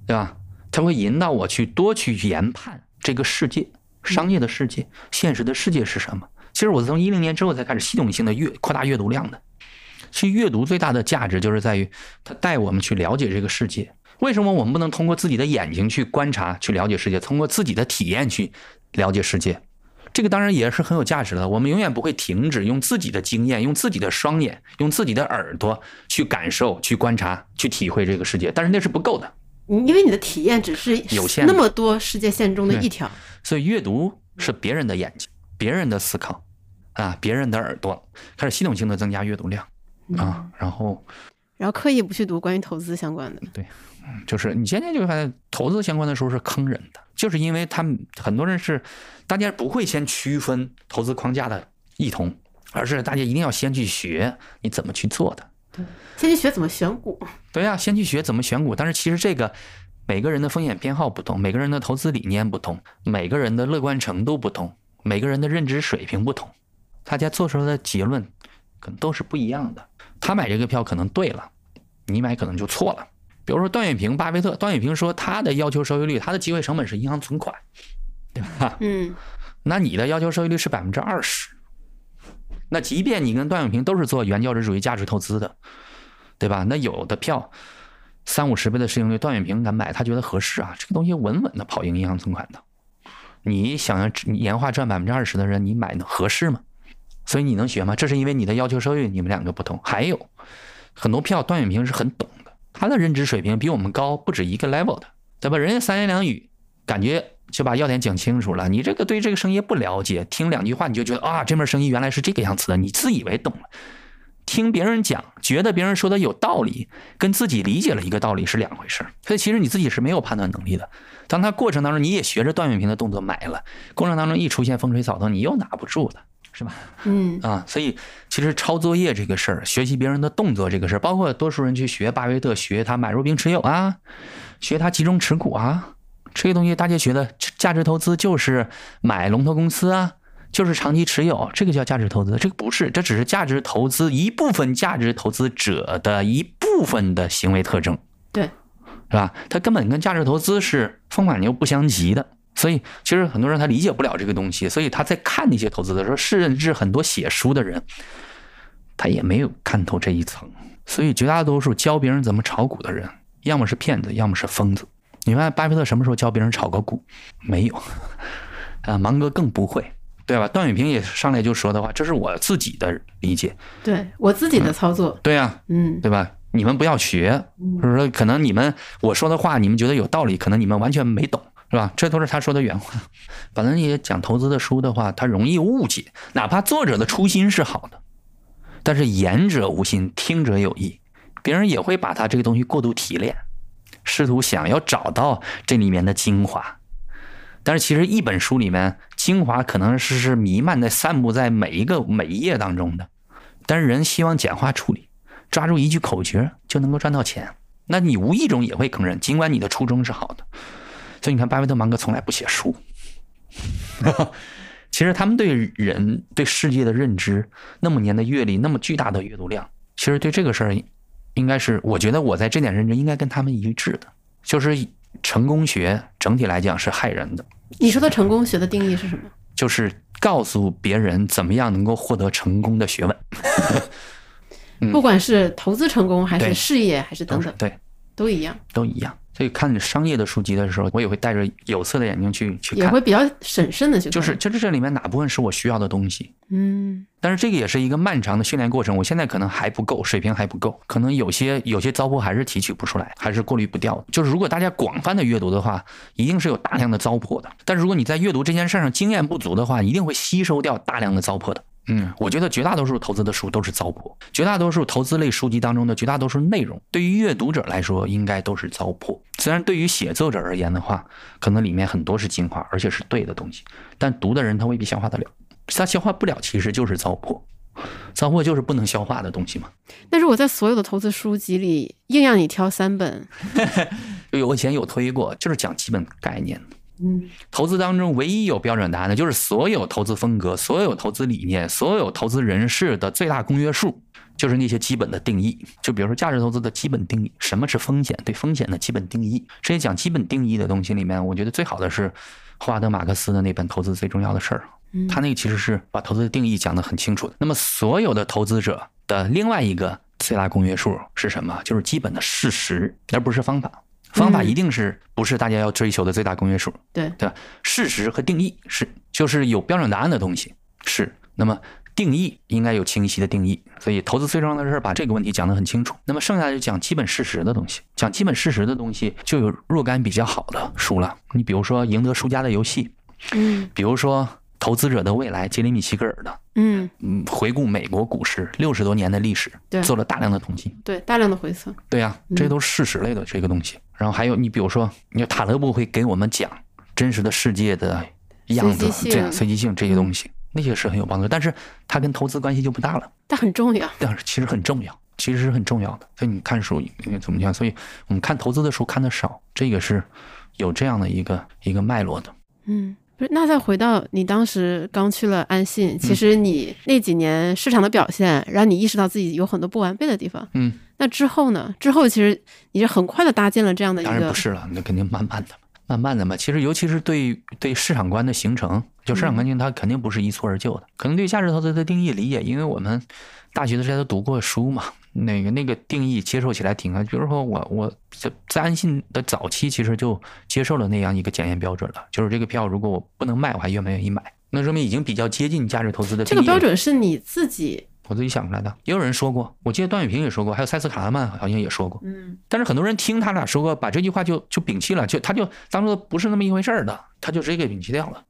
对吧？它会引导我去多去研判这个世界、商业的世界、现实的世界是什么。其实我从一零年之后才开始系统性的阅扩大阅读量的。其实阅读最大的价值就是在于它带我们去了解这个世界。为什么我们不能通过自己的眼睛去观察、去了解世界，通过自己的体验去了解世界？这个当然也是很有价值的。我们永远不会停止用自己的经验、用自己的双眼、用自己的耳朵去感受、去观察、去体会这个世界。但是那是不够的，因为你的体验只是有限，那么多世界线中的一条。所以阅读是别人的眼睛、别人的思考啊、别人的耳朵，开始系统性的增加阅读量啊，然后，然后刻意不去读关于投资相关的。对，就是你现在就会发现，投资相关的书是坑人的，就是因为他们很多人是。大家不会先区分投资框架的异同，而是大家一定要先去学你怎么去做的。对，先去学怎么选股。对呀，先去学怎么选股。但是其实这个每个人的风险偏好不同，每个人的投资理念不同，每个人的乐观程度不同，每个人的认知水平不同，大家做出来的结论可能都是不一样的。他买这个票可能对了，你买可能就错了。比如说段永平、巴菲特，段永平说他的要求收益率，他的机会成本是银行存款。对吧？嗯，那你的要求收益率是百分之二十，那即便你跟段永平都是做原教旨主义价值投资的，对吧？那有的票三五十倍的市盈率，段永平敢买，他觉得合适啊，这个东西稳稳的跑赢银行存款的。你想要年化赚百分之二十的人，你买能合适吗？所以你能学吗？这是因为你的要求收益，你们两个不同。还有很多票，段永平是很懂的，他的认知水平比我们高不止一个 level 的，对吧？人家三言两语感觉。就把要点讲清楚了。你这个对这个生意不了解，听两句话你就觉得啊，这门生意原来是这个样子的，你自以为懂了。听别人讲，觉得别人说的有道理，跟自己理解了一个道理是两回事。所以其实你自己是没有判断能力的。当他过程当中你也学着段永平的动作买了，过程当中一出现风吹草动，你又拿不住的，是吧？嗯啊，所以其实抄作业这个事儿，学习别人的动作这个事儿，包括多数人去学巴菲特，学他买入并持有啊，学他集中持股啊。这个东西大家觉得价值投资就是买龙头公司啊，就是长期持有，这个叫价值投资。这个不是，这只是价值投资一部分价值投资者的一部分的行为特征，对，是吧？它根本跟价值投资是风马牛不相及的。所以其实很多人他理解不了这个东西，所以他在看那些投资的时候，甚至很多写书的人，他也没有看透这一层。所以绝大多数教别人怎么炒股的人，要么是骗子，要么是疯子。你发现巴菲特什么时候教别人炒个股？没有，啊，芒哥更不会，对吧？段永平也上来就说的话，这是我自己的理解，对我自己的操作，对呀，嗯，对吧？你们不要学，就是说，可能你们我说的话，你们觉得有道理，可能你们完全没懂，是吧？这都是他说的原话。反正也讲投资的书的话，他容易误解，哪怕作者的初心是好的，但是言者无心，听者有意，别人也会把他这个东西过度提炼。试图想要找到这里面的精华，但是其实一本书里面精华可能是是弥漫在、散布在每一个每一页当中的。但是人希望简化处理，抓住一句口诀就能够赚到钱，那你无意中也会坑人，尽管你的初衷是好的。所以你看，巴菲特、芒格从来不写书，其实他们对人、对世界的认知，那么年的阅历，那么巨大的阅读量，其实对这个事儿。应该是，我觉得我在这点认知应该跟他们一致的，就是成功学整体来讲是害人的。你说的成功学的定义是什么？就是告诉别人怎么样能够获得成功的学问。不管是投资成功，还是事业，还是等等，对，都一样，都一样。所以看商业的书籍的时候，我也会带着有色的眼睛去去看，也会比较审慎的去看。就是就是这里面哪部分是我需要的东西？嗯，但是这个也是一个漫长的训练过程。我现在可能还不够，水平还不够，可能有些有些糟粕还是提取不出来，还是过滤不掉。就是如果大家广泛的阅读的话，一定是有大量的糟粕的。但是如果你在阅读这件事上经验不足的话，一定会吸收掉大量的糟粕的。嗯，我觉得绝大多数投资的书都是糟粕，绝大多数投资类书籍当中的绝大多数内容，对于阅读者来说应该都是糟粕。虽然对于写作者而言的话，可能里面很多是精华，而且是对的东西，但读的人他未必消化得了。他消化不了，其实就是糟粕。糟粕就是不能消化的东西嘛。那如果在所有的投资书籍里硬让你挑三本，我以前有推过，就是讲基本概念。嗯，投资当中唯一有标准答案的，就是所有投资风格、所有投资理念、所有投资人士的最大公约数，就是那些基本的定义。就比如说价值投资的基本定义，什么是风险，对风险的基本定义。这些讲基本定义的东西里面，我觉得最好的是霍华德·马克思的那本《投资最重要的事儿》。他那个其实是把投资的定义讲得很清楚的。那么所有的投资者的另外一个最大公约数是什么？就是基本的事实，而不是方法。方法一定是不是大家要追求的最大公约数？对对吧？事实和定义是，就是有标准答案的东西是。那么定义应该有清晰的定义。所以投资最重要的事把这个问题讲得很清楚。那么剩下就讲基本事实的东西，讲基本事实的东西就有若干比较好的书了。你比如说《赢得输家的游戏》，嗯，比如说。投资者的未来，杰里米·希格尔的，嗯嗯，回顾美国股市六十多年的历史，对，做了大量的统计，对，大量的回测，对呀，这都是事实类的这个东西。然后还有你比如说，你塔勒布会给我们讲真实的世界的样子，这样随机性这些东西，那些是很有帮助，但是它跟投资关系就不大了。但很重要，但是其实很重要，其实是很重要的。所以你看书怎么样？所以我们看投资的书看的少，这个是有这样的一个一个脉络的。嗯。不是，那再回到你当时刚去了安信，其实你那几年市场的表现，让你意识到自己有很多不完备的地方。嗯，那之后呢？之后其实你是很快的搭建了这样的一个。当然不是了，那肯定慢慢的，慢慢的嘛。其实尤其是对对市场观的形成，就市场环境它肯定不是一蹴而就的。可能对价值投资的定义理解，因为我们大学的时候都读过书嘛。那个那个定义接受起来挺啊，比如说我我在在安信的早期，其实就接受了那样一个检验标准了，就是这个票如果我不能卖，我还愿不愿意买？那说明已经比较接近价值投资的。这个标准是你自己我自己想出来的，也有人说过，我记得段永平也说过，还有塞斯卡拉曼好像也说过。嗯，但是很多人听他俩说过，把这句话就就摒弃了，就他就当做不是那么一回事儿的，他就直接给摒弃掉了。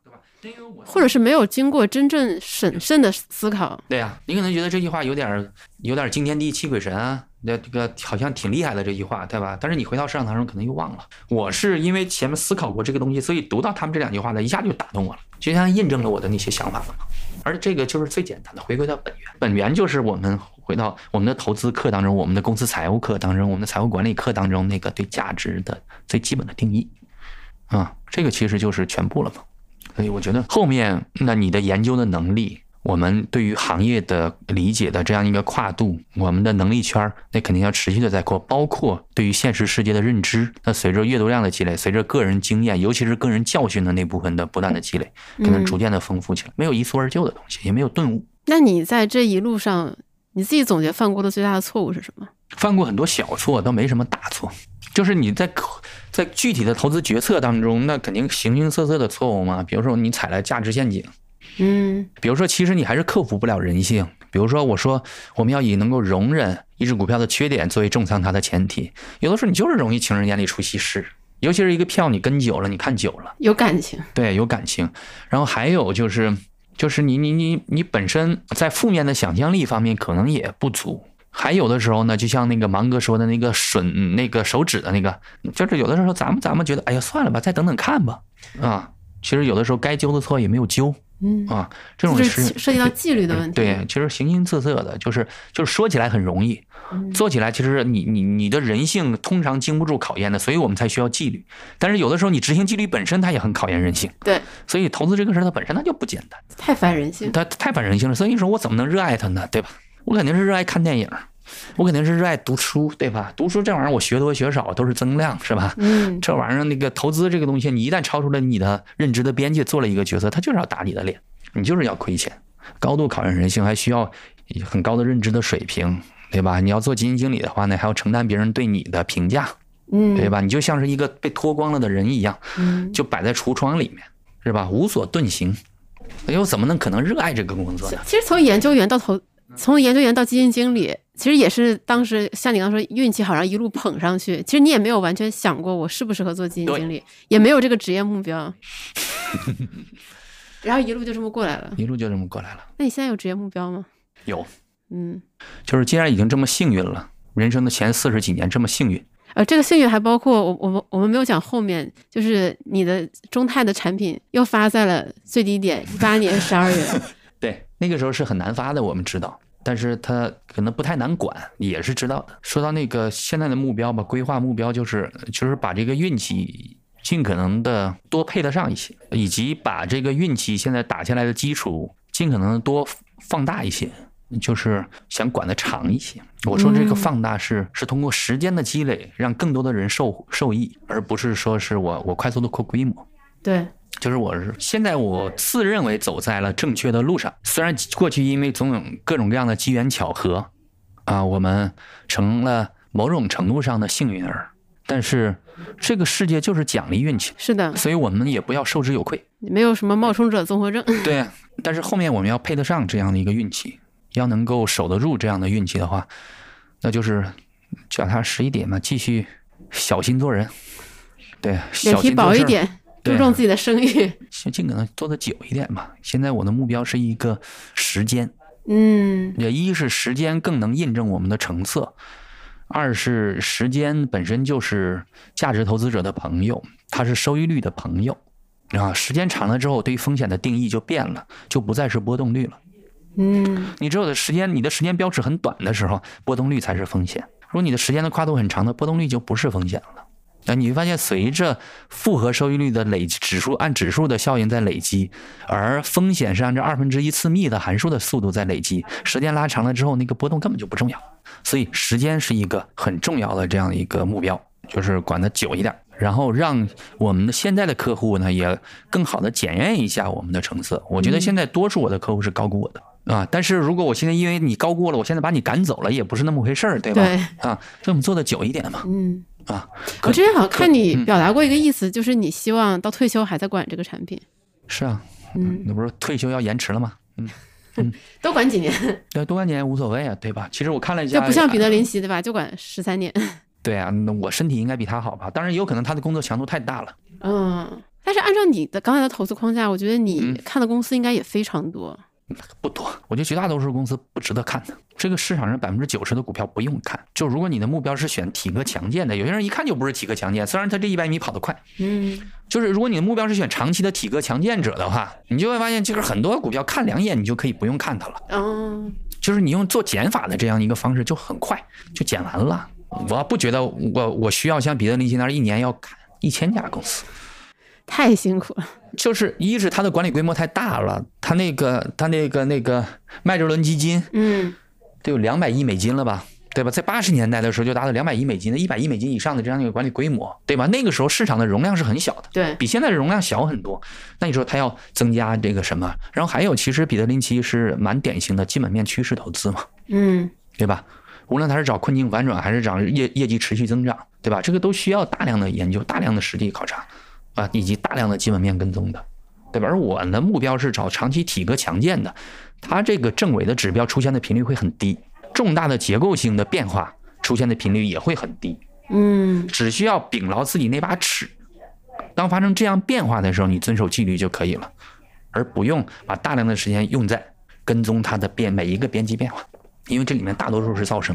或者是没有经过真正审慎的思考。对呀，你可能觉得这句话有点有点惊天地泣鬼神啊，那这个好像挺厉害的这句话，对吧？但是你回到市场当中可能又忘了。我是因为前面思考过这个东西，所以读到他们这两句话呢，一下就打动我了，就像印证了我的那些想法了嘛。而这个就是最简单的，回归到本源。本源就是我们回到我们的投资课当中，我们的公司财务课当中，我们的财务管理课当中那个对价值的最基本的定义啊，这个其实就是全部了嘛。所以我觉得后面那你的研究的能力，我们对于行业的理解的这样一个跨度，我们的能力圈儿，那肯定要持续的在扩，包括对于现实世界的认知。那随着阅读量的积累，随着个人经验，尤其是个人教训的那部分的不断的积累，可能逐渐的丰富起来。没有一蹴而就的东西，也没有顿悟。那你在这一路上，你自己总结犯过的最大的错误是什么？犯过很多小错，倒没什么大错。就是你在在具体的投资决策当中，那肯定形形色色的错误嘛。比如说你踩了价值陷阱，嗯，比如说其实你还是克服不了人性。比如说我说我们要以能够容忍一只股票的缺点作为重仓它的前提，有的时候你就是容易情人眼里出西施，尤其是一个票你跟久了，你看久了有感情，对，有感情。然后还有就是就是你你你你本身在负面的想象力方面可能也不足。还有的时候呢，就像那个芒哥说的那个吮那个手指的那个，就是有的时候咱们咱们觉得，哎呀，算了吧，再等等看吧，啊，其实有的时候该纠的错也没有纠，嗯啊，这种是涉及到纪律的问题。对，其实形形色色的，就是就是说起来很容易，做起来其实你你你的人性通常经不住考验的，所以我们才需要纪律。但是有的时候你执行纪律本身它也很考验人性，对，所以投资这个事儿它本身它就不简单，太反人性，它太反人性了。所以你说我怎么能热爱它呢？对吧？我肯定是热爱看电影，我肯定是热爱读书，对吧？读书这玩意儿，我学多学少都是增量，是吧？嗯，这玩意儿那个投资这个东西，你一旦超出了你的认知的边界，做了一个决策，他就是要打你的脸，你就是要亏钱，高度考验人性，还需要很高的认知的水平，对吧？你要做基金经理的话呢，还要承担别人对你的评价，嗯，对吧？你就像是一个被脱光了的人一样，嗯，就摆在橱窗里面，是吧？无所遁形，又怎么能可能热爱这个工作呢？其实从研究员到投。从研究员到基金经理，其实也是当时像你刚说运气好，然后一路捧上去。其实你也没有完全想过我适不适合做基金经理，也没有这个职业目标。然后一路就这么过来了，一路就这么过来了。那你现在有职业目标吗？有，嗯，就是既然已经这么幸运了，人生的前四十几年这么幸运，呃，这个幸运还包括我我们我们没有讲后面，就是你的中泰的产品又发在了最低点，一八年十二月。对，那个时候是很难发的，我们知道，但是他可能不太难管，也是知道的。说到那个现在的目标吧，规划目标就是就是把这个运气尽可能的多配得上一些，以及把这个运气现在打下来的基础尽可能多放大一些。就是想管得长一些。我说这个放大是是通过时间的积累，让更多的人受受益，而不是说是我我快速的扩规模。对，就是我是现在我自认为走在了正确的路上。虽然过去因为总有各种各样的机缘巧合，啊，我们成了某种程度上的幸运儿，但是这个世界就是奖励运气。是的，所以我们也不要受之有愧。没有什么冒充者综合症。对，但是后面我们要配得上这样的一个运气。要能够守得住这样的运气的话，那就是脚踏实一点嘛，继续小心做人，对，脸皮薄一点，注重自己的声誉，先尽可能做的久一点吧。现在我的目标是一个时间，嗯，也一是时间更能印证我们的成色，二是时间本身就是价值投资者的朋友，他是收益率的朋友啊。时间长了之后，对于风险的定义就变了，就不再是波动率了。嗯，你只有的时间，你的时间标尺很短的时候，波动率才是风险。如果你的时间的跨度很长的，波动率就不是风险了。那你会发现，随着复合收益率的累积指数按指数的效应在累积，而风险是按照二分之一次幂的函数的速度在累积，时间拉长了之后，那个波动根本就不重要。所以，时间是一个很重要的这样一个目标，就是管得久一点，然后让我们的现在的客户呢，也更好的检验一下我们的成色。我觉得现在多数我的客户是高估我的。啊！但是如果我现在因为你高估了，我现在把你赶走了，也不是那么回事儿，对吧？对啊，所以我们做的久一点嘛。嗯啊，我之前好像看你表达过一个意思，就是你希望到退休还在管这个产品。是啊，嗯，那不是退休要延迟了吗？嗯嗯，多管几年？对，多管几年无所谓啊，对吧？其实我看了一下，就不像彼得林奇对吧？就管十三年。对啊，那我身体应该比他好吧？当然也有可能他的工作强度太大了。嗯，但是按照你的刚才的投资框架，我觉得你看的公司应该也非常多。不多，我觉得绝大多数公司不值得看的。这个市场上百分之九十的股票不用看。就如果你的目标是选体格强健的，有些人一看就不是体格强健，虽然他这一百米跑得快，嗯，就是如果你的目标是选长期的体格强健者的话，你就会发现，就是很多股票看两眼你就可以不用看它了。嗯，就是你用做减法的这样一个方式，就很快就减完了。我不觉得我我需要像彼得林奇那样一年要看一千家公司。太辛苦了，就是一是它的管理规模太大了，它那个它那个那个麦哲伦基金，嗯，得有两百亿美金了吧，对吧？在八十年代的时候就达到两百亿美金的一百亿美金以上的这样一个管理规模，对吧？那个时候市场的容量是很小的，对比现在的容量小很多。那你说它要增加这个什么？然后还有，其实彼得林奇是蛮典型的基本面趋势投资嘛，嗯，对吧？无论他是找困境反转还是找业业绩持续增长，对吧？这个都需要大量的研究、大量的实地考察。啊，以及大量的基本面跟踪的，对吧？而我的目标是找长期体格强健的，它这个正伪的指标出现的频率会很低，重大的结构性的变化出现的频率也会很低。嗯，只需要秉牢自己那把尺，当发生这样变化的时候，你遵守纪律就可以了，而不用把大量的时间用在跟踪它的变每一个边际变化，因为这里面大多数是噪声。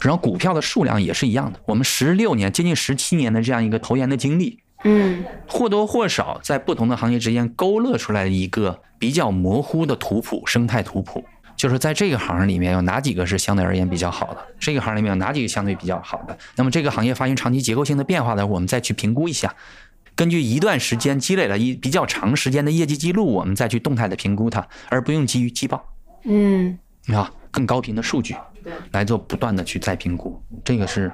然后股票的数量也是一样的，我们十六年接近十七年的这样一个投研的经历。嗯，或多或少在不同的行业之间勾勒出来一个比较模糊的图谱，生态图谱，就是在这个行里面有哪几个是相对而言比较好的，这个行里面有哪几个相对比较好的。那么这个行业发生长期结构性的变化的，我们再去评估一下，根据一段时间积累了一比较长时间的业绩记录，我们再去动态的评估它，而不用基于季报，嗯，啊，更高频的数据，对，来做不断的去再评估，这个是。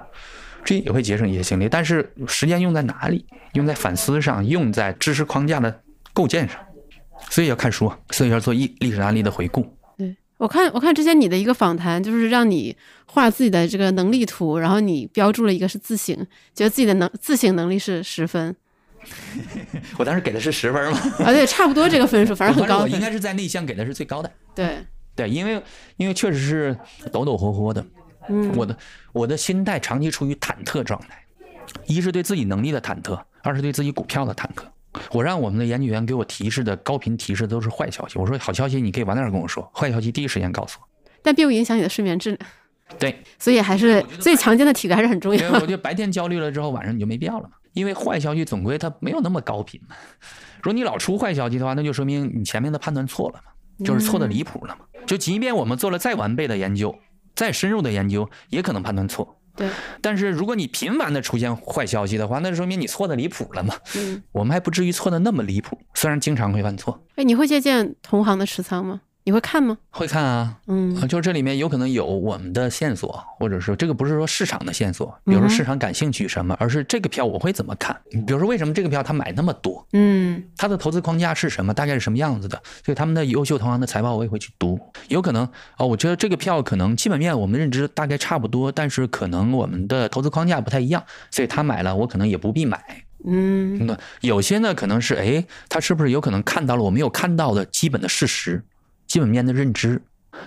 这也会节省一些精力，但是时间用在哪里？用在反思上，用在知识框架的构建上。所以要看书，所以要做历历史案例的回顾。对我看，我看之前你的一个访谈，就是让你画自己的这个能力图，然后你标注了一个是自省，觉得自己的能自省能力是十分。我当时给的是十分吗？啊，对，差不多这个分数，反正很高。我应该是在内向给的是最高的。对对，因为因为确实是抖抖霍霍的。嗯，我的我的心态长期处于忐忑状态，一是对自己能力的忐忑，二是对自己股票的忐忑。我让我们的研究员给我提示的高频提示都是坏消息，我说好消息你可以晚点跟我说，坏消息第一时间告诉我。但并不影响你的睡眠质量。对，所以还是最强健的体格还是很重要。我觉得白天焦虑了之后，晚上你就没必要了嘛。因为坏消息总归它没有那么高频嘛。如果你老出坏消息的话，那就说明你前面的判断错了嘛，就是错的离谱了嘛。就即便我们做了再完备的研究、再深入的研究，也可能判断错。对。但是如果你频繁的出现坏消息的话，那说明你错的离谱了嘛。嗯。我们还不至于错的那么离谱，虽然经常会犯错。哎，你会借鉴同行的持仓吗？你会看吗？会看啊，嗯，就是这里面有可能有我们的线索，或者说这个不是说市场的线索，比如说市场感兴趣什么，而是这个票我会怎么看？比如说为什么这个票他买那么多？嗯，他的投资框架是什么？大概是什么样子的？所以他们的优秀同行的财报我也会去读。有可能哦，我觉得这个票可能基本面我们认知大概差不多，但是可能我们的投资框架不太一样，所以他买了我可能也不必买。嗯，那有些呢可能是哎，他是不是有可能看到了我没有看到的基本的事实？基本面的认知，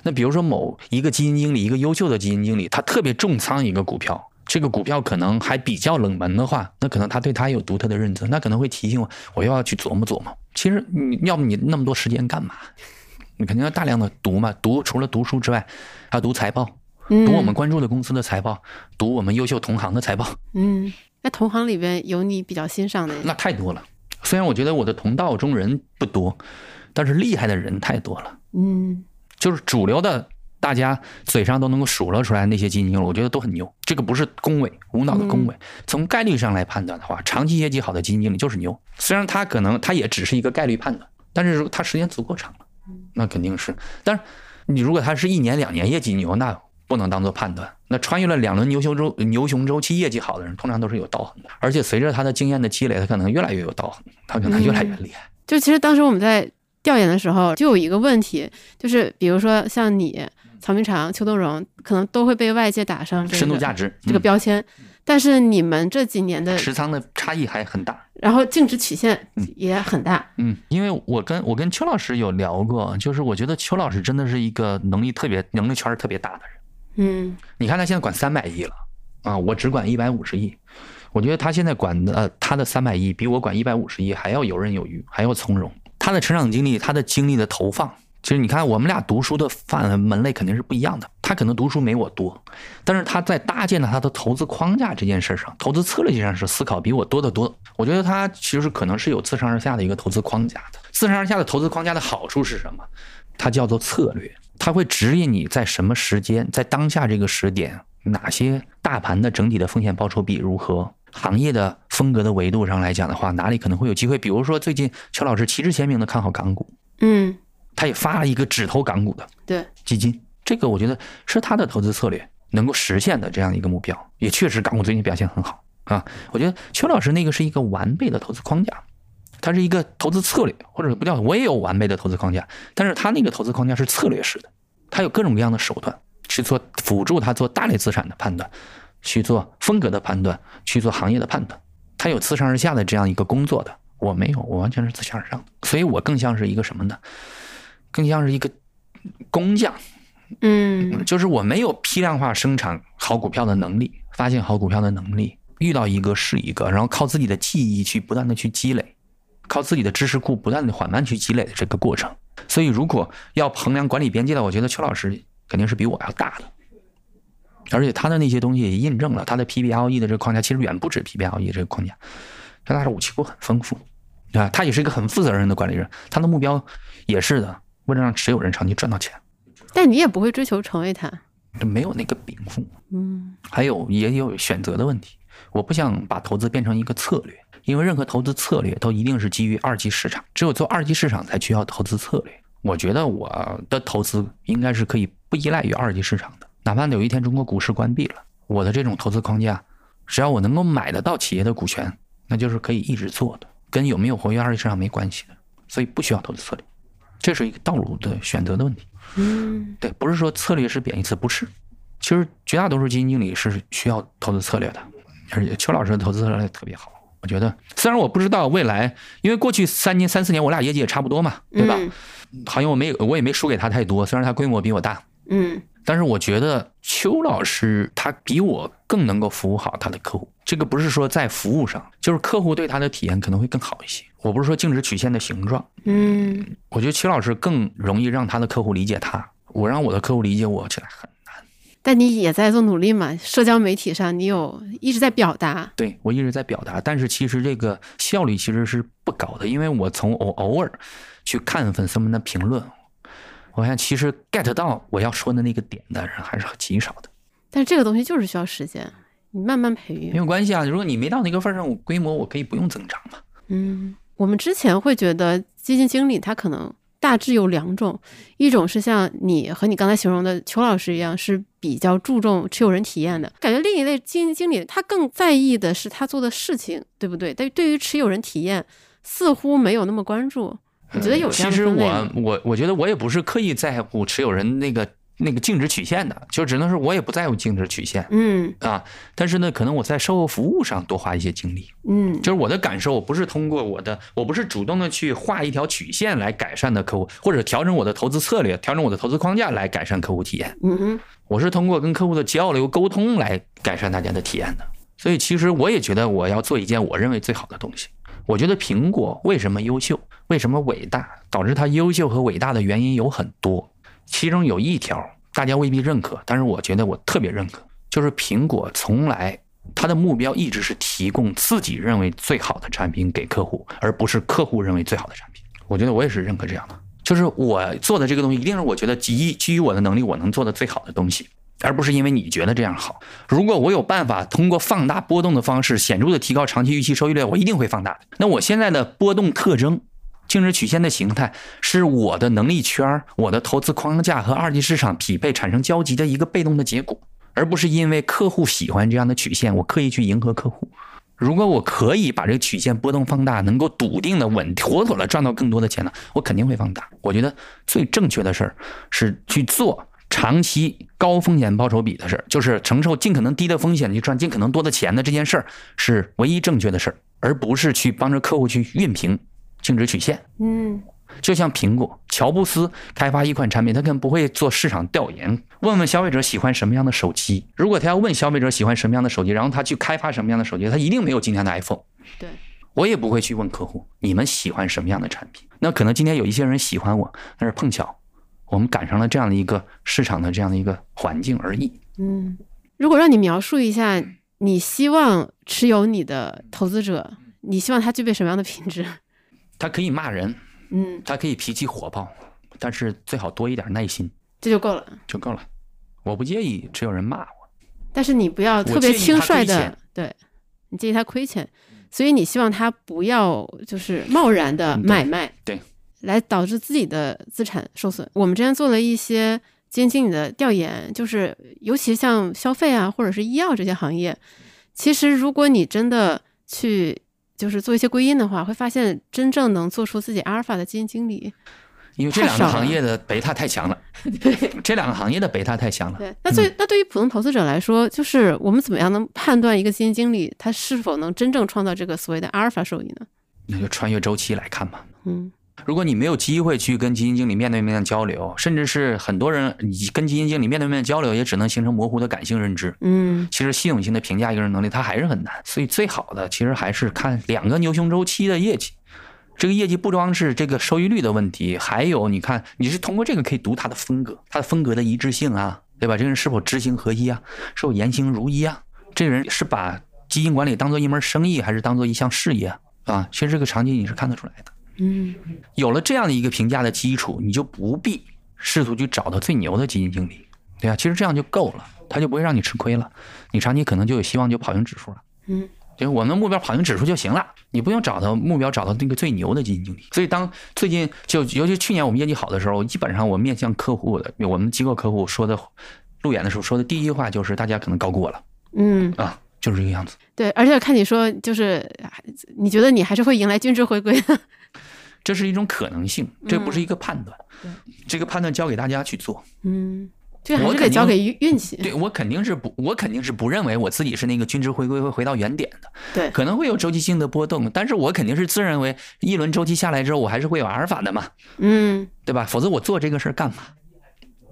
那比如说某一个基金经理，一个优秀的基金经理，他特别重仓一个股票，这个股票可能还比较冷门的话，那可能他对他有独特的认知，那可能会提醒我，我又要去琢磨琢磨。其实你要不你那么多时间干嘛？你肯定要大量的读嘛，读除了读书之外，还要读财报，读我们关注的公司的财报，读我们优秀同行的财报。嗯，那同行里边有你比较欣赏的？那太多了。虽然我觉得我的同道中人不多，但是厉害的人太多了。嗯，就是主流的，大家嘴上都能够数落出来那些基金经理，我觉得都很牛。这个不是恭维，无脑的恭维。从概率上来判断的话，长期业绩好的基金经理就是牛。虽然他可能他也只是一个概率判断，但是如果他时间足够长了，那肯定是。但是你如果他是一年两年业绩牛，那不能当做判断。那穿越了两轮牛熊周牛熊周期业绩好的人，通常都是有道行的。而且随着他的经验的积累，他可能越来越有道行，他可能越来越厉害。就其实当时我们在。调研的时候就有一个问题，就是比如说像你曹明长、邱东荣，可能都会被外界打上深度价值这个标签，但是你们这几年的持仓的差异还很大，然后净值曲线也很大。嗯，因为我跟我跟邱老师有聊过，就是我觉得邱老师真的是一个能力特别、能力圈特别大的人。嗯，你看他现在管三百亿了啊，我只管一百五十亿，我觉得他现在管的他的三百亿比我管一百五十亿还要游刃有余，还要从容。他的成长经历，他的精力的投放，其实你看，我们俩读书的范门类肯定是不一样的。他可能读书没我多，但是他在搭建了他的投资框架这件事上，投资策略这件事思考比我多得多。我觉得他其实可能是有自上而下的一个投资框架的。自上而下的投资框架的好处是什么？它叫做策略，它会指引你在什么时间，在当下这个时点，哪些大盘的整体的风险报酬比如何。行业的风格的维度上来讲的话，哪里可能会有机会？比如说最近邱老师旗帜鲜明的看好港股，嗯，他也发了一个只投港股的对基金，这个我觉得是他的投资策略能够实现的这样一个目标，也确实港股最近表现很好啊。我觉得邱老师那个是一个完备的投资框架，它是一个投资策略，或者不叫我也有完备的投资框架，但是他那个投资框架是策略式的，他有各种各样的手段去做辅助他做大类资产的判断。去做风格的判断，去做行业的判断，他有自上而下的这样一个工作的，我没有，我完全是自下而上的，所以我更像是一个什么呢？更像是一个工匠，嗯，就是我没有批量化生产好股票的能力，发现好股票的能力，遇到一个是一个，然后靠自己的记忆去不断的去积累，靠自己的知识库不断的缓慢去积累的这个过程。所以，如果要衡量管理边界的，我觉得邱老师肯定是比我要大的。而且他的那些东西也印证了他的 PBLE 的这个框架，其实远不止 PBLE 这个框架，他的武器库很丰富，啊，他也是一个很负责任的管理人，他的目标也是的，为了让持有人长期赚到钱。但你也不会追求成为他，没有那个禀赋，嗯，还有也有选择的问题，我不想把投资变成一个策略，因为任何投资策略都一定是基于二级市场，只有做二级市场才需要投资策略。我觉得我的投资应该是可以不依赖于二级市场的。哪怕有一天中国股市关闭了，我的这种投资框架，只要我能够买得到企业的股权，那就是可以一直做的，跟有没有活跃二级市场没关系的，所以不需要投资策略，这是一个道路的选择的问题。嗯，对，不是说策略是贬义词，不是，其实绝大多数基金经理是需要投资策略的，而且邱老师的投资策略特别好，我觉得虽然我不知道未来，因为过去三年三四年我俩业绩也差不多嘛，对吧？好像我没我也没输给他太多，虽然他规模比我大，嗯。但是我觉得邱老师他比我更能够服务好他的客户，这个不是说在服务上，就是客户对他的体验可能会更好一些。我不是说净值曲线的形状，嗯，我觉得邱老师更容易让他的客户理解他，我让我的客户理解我起来很难。但你也在做努力嘛？社交媒体上，你有一直在表达。对我一直在表达，但是其实这个效率其实是不高的，因为我从偶偶尔去看粉丝们的评论，我发现其实 get 到我要说的那个点的人还是极少的。但是这个东西就是需要时间，你慢慢培育没有关系啊。如果你没到那个份上，我规模我可以不用增长嘛。嗯，我们之前会觉得基金经理他可能。大致有两种，一种是像你和你刚才形容的邱老师一样，是比较注重持有人体验的感觉；另一类基金经理，他更在意的是他做的事情，对不对？但对于持有人体验，似乎没有那么关注。我觉得有这样其实我我我觉得我也不是刻意在乎持有人那个。那个净值曲线的，就只能是我也不在乎净值曲线，嗯啊，但是呢，可能我在售后服务上多花一些精力，嗯，就是我的感受，我不是通过我的，我不是主动的去画一条曲线来改善的客户，或者调整我的投资策略，调整我的投资框架来改善客户体验，嗯哼，我是通过跟客户的交流沟通来改善大家的体验的。所以其实我也觉得我要做一件我认为最好的东西。我觉得苹果为什么优秀，为什么伟大，导致它优秀和伟大的原因有很多，其中有一条。大家未必认可，但是我觉得我特别认可，就是苹果从来它的目标一直是提供自己认为最好的产品给客户，而不是客户认为最好的产品。我觉得我也是认可这样的，就是我做的这个东西一定是我觉得基基于我的能力我能做的最好的东西，而不是因为你觉得这样好。如果我有办法通过放大波动的方式显著的提高长期预期收益率，我一定会放大。那我现在的波动特征。净值曲线的形态是我的能力圈、我的投资框架和二级市场匹配产生交集的一个被动的结果，而不是因为客户喜欢这样的曲线，我刻意去迎合客户。如果我可以把这个曲线波动放大，能够笃定的稳妥妥的赚到更多的钱呢，我肯定会放大。我觉得最正确的事儿是去做长期高风险报酬比的事儿，就是承受尽可能低的风险去赚尽可能多的钱的这件事儿是唯一正确的事儿，而不是去帮着客户去熨平。净值曲线，嗯，就像苹果、乔布斯开发一款产品，他根本不会做市场调研，问问消费者喜欢什么样的手机。如果他要问消费者喜欢什么样的手机，然后他去开发什么样的手机，他一定没有今天的 iPhone。对，我也不会去问客户你们喜欢什么样的产品。那可能今天有一些人喜欢我，但是碰巧我们赶上了这样的一个市场的这样的一个环境而已。嗯，如果让你描述一下，你希望持有你的投资者，你希望他具备什么样的品质？他可以骂人，嗯，他可以脾气火爆，但是最好多一点耐心，这就够了，就够了。我不介意只有人骂我，但是你不要特别轻率的，对你介意他亏钱，所以你希望他不要就是贸然的买卖，对，来导致自己的资产受损。我们之前做了一些基金经理的调研，就是尤其像消费啊或者是医药这些行业，其实如果你真的去。就是做一些归因的话，会发现真正能做出自己阿尔法的基金经理，因为这两个行业的贝塔太强了。对，这两个行业的贝塔太强了。对，那对那对于普通投资者来说，就是我们怎么样能判断一个基金经理他是否能真正创造这个所谓的阿尔法收益呢？那就穿越周期来看吧。嗯。如果你没有机会去跟基金经理面对面的交流，甚至是很多人你跟基金经理面对面交流，也只能形成模糊的感性认知。嗯，其实系统性的评价一个人能力，他还是很难。所以最好的其实还是看两个牛熊周期的业绩。这个业绩不光是这个收益率的问题，还有你看你是通过这个可以读他的风格，他的风格的一致性啊，对吧？这个人是否知行合一啊？是否言行如一啊？这个人是把基金管理当做一门生意，还是当做一项事业啊？其实这个场景你是看得出来的。嗯，有了这样的一个评价的基础，你就不必试图去找到最牛的基金经理，对啊，其实这样就够了，他就不会让你吃亏了，你长期可能就有希望就跑赢指数了。嗯，就我们的目标跑赢指数就行了，你不用找到目标找到那个最牛的基金经理。所以当最近就尤其去年我们业绩好的时候，基本上我面向客户的我们机构客户说的路演的时候说的第一句话就是大家可能高估我了。嗯啊，就是这个样子。对，而且看你说就是你觉得你还是会迎来均值回归的。这是一种可能性，这不是一个判断。这个判断交给大家去做。嗯，这还是得交给运运气。对我肯定是不，我肯定是不认为我自己是那个均值回归会回到原点的。对，可能会有周期性的波动，但是我肯定是自认为一轮周期下来之后，我还是会有阿尔法的嘛。嗯，对吧？否则我做这个事儿干嘛？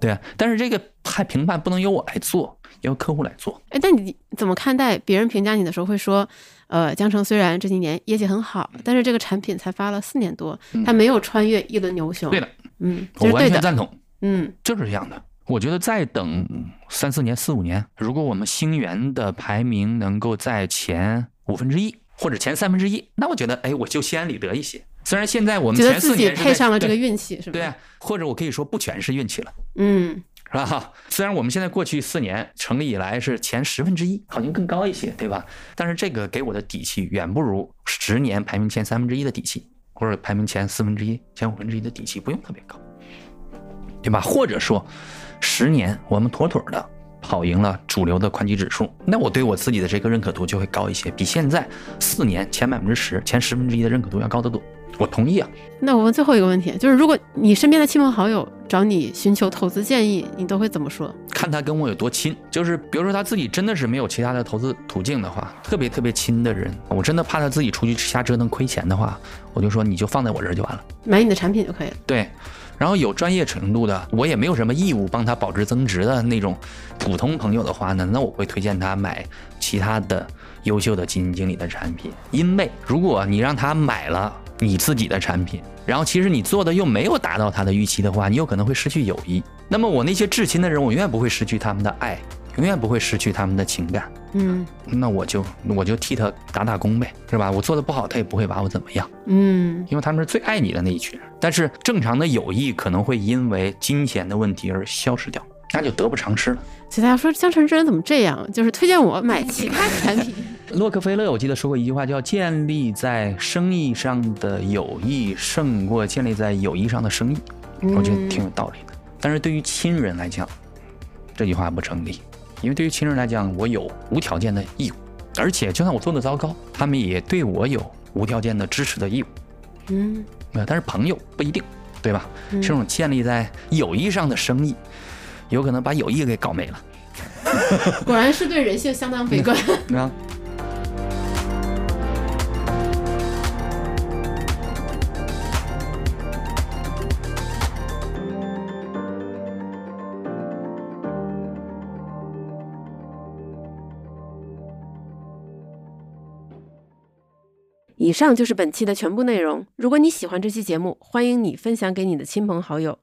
对啊，但是这个判评判不能由我来做，由客户来做。哎，那你怎么看待别人评价你的时候会说？呃，江城虽然这几年业绩很好，但是这个产品才发了四年多，它没有穿越一轮牛熊。对的，嗯，我完全赞同。嗯，就是这样的。我觉得再等三四年、四五年，如果我们星源的排名能够在前五分之一或者前三分之一，那我觉得，哎，我就心安理得一些。虽然现在我们觉得自己配上了这个运气，是吧？对，或者我可以说不全是运气了，嗯，是吧？虽然我们现在过去四年成立以来是前十分之一，好像更高一些，对吧？但是这个给我的底气远不如十年排名前三分之一的底气，或者排名前四分之一、前五分之一的底气不用特别高，对吧？或者说。十年，我们妥妥的跑赢了主流的宽基指数，那我对我自己的这个认可度就会高一些，比现在四年前百分之十、前十分之一的认可度要高得多。我同意啊。那我问最后一个问题，就是如果你身边的亲朋好友找你寻求投资建议，你都会怎么说？看他跟我有多亲，就是比如说他自己真的是没有其他的投资途径的话，特别特别亲的人，我真的怕他自己出去瞎折腾亏钱的话，我就说你就放在我这儿就完了，买你的产品就可以了。对。然后有专业程度的，我也没有什么义务帮他保值增值的那种普通朋友的话呢，那我会推荐他买其他的优秀的基金经理的产品。因为如果你让他买了你自己的产品，然后其实你做的又没有达到他的预期的话，你有可能会失去友谊。那么我那些至亲的人，我永远不会失去他们的爱。永远不会失去他们的情感，嗯，那我就我就替他打打工呗，是吧？我做的不好，他也不会把我怎么样，嗯，因为他们是最爱你的那一群人。但是正常的友谊可能会因为金钱的问题而消失掉，那就得不偿失了。所以大家说江城之人怎么这样？就是推荐我买其他产品。洛克菲勒我记得说过一句话，叫“建立在生意上的友谊胜过建立在友谊上的生意”，我觉得挺有道理的。但是对于亲人来讲，这句话不成立。因为对于亲人来讲，我有无条件的义务，而且就算我做的糟糕，他们也对我有无条件的支持的义务。嗯，但是朋友不一定，对吧？这种建立在友谊上的生意，有可能把友谊给搞没了。果然是对人性相当悲观。啊。以上就是本期的全部内容。如果你喜欢这期节目，欢迎你分享给你的亲朋好友。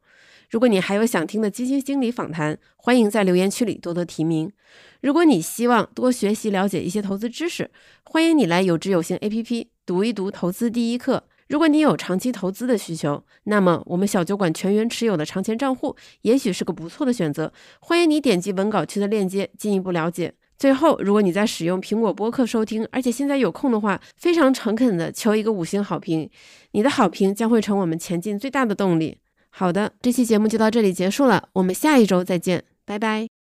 如果你还有想听的基金经理访谈，欢迎在留言区里多多提名。如果你希望多学习了解一些投资知识，欢迎你来有知有行 APP 读一读投资第一课。如果你有长期投资的需求，那么我们小酒馆全员持有的长钱账户也许是个不错的选择。欢迎你点击文稿区的链接进一步了解。最后，如果你在使用苹果播客收听，而且现在有空的话，非常诚恳的求一个五星好评，你的好评将会成我们前进最大的动力。好的，这期节目就到这里结束了，我们下一周再见，拜拜。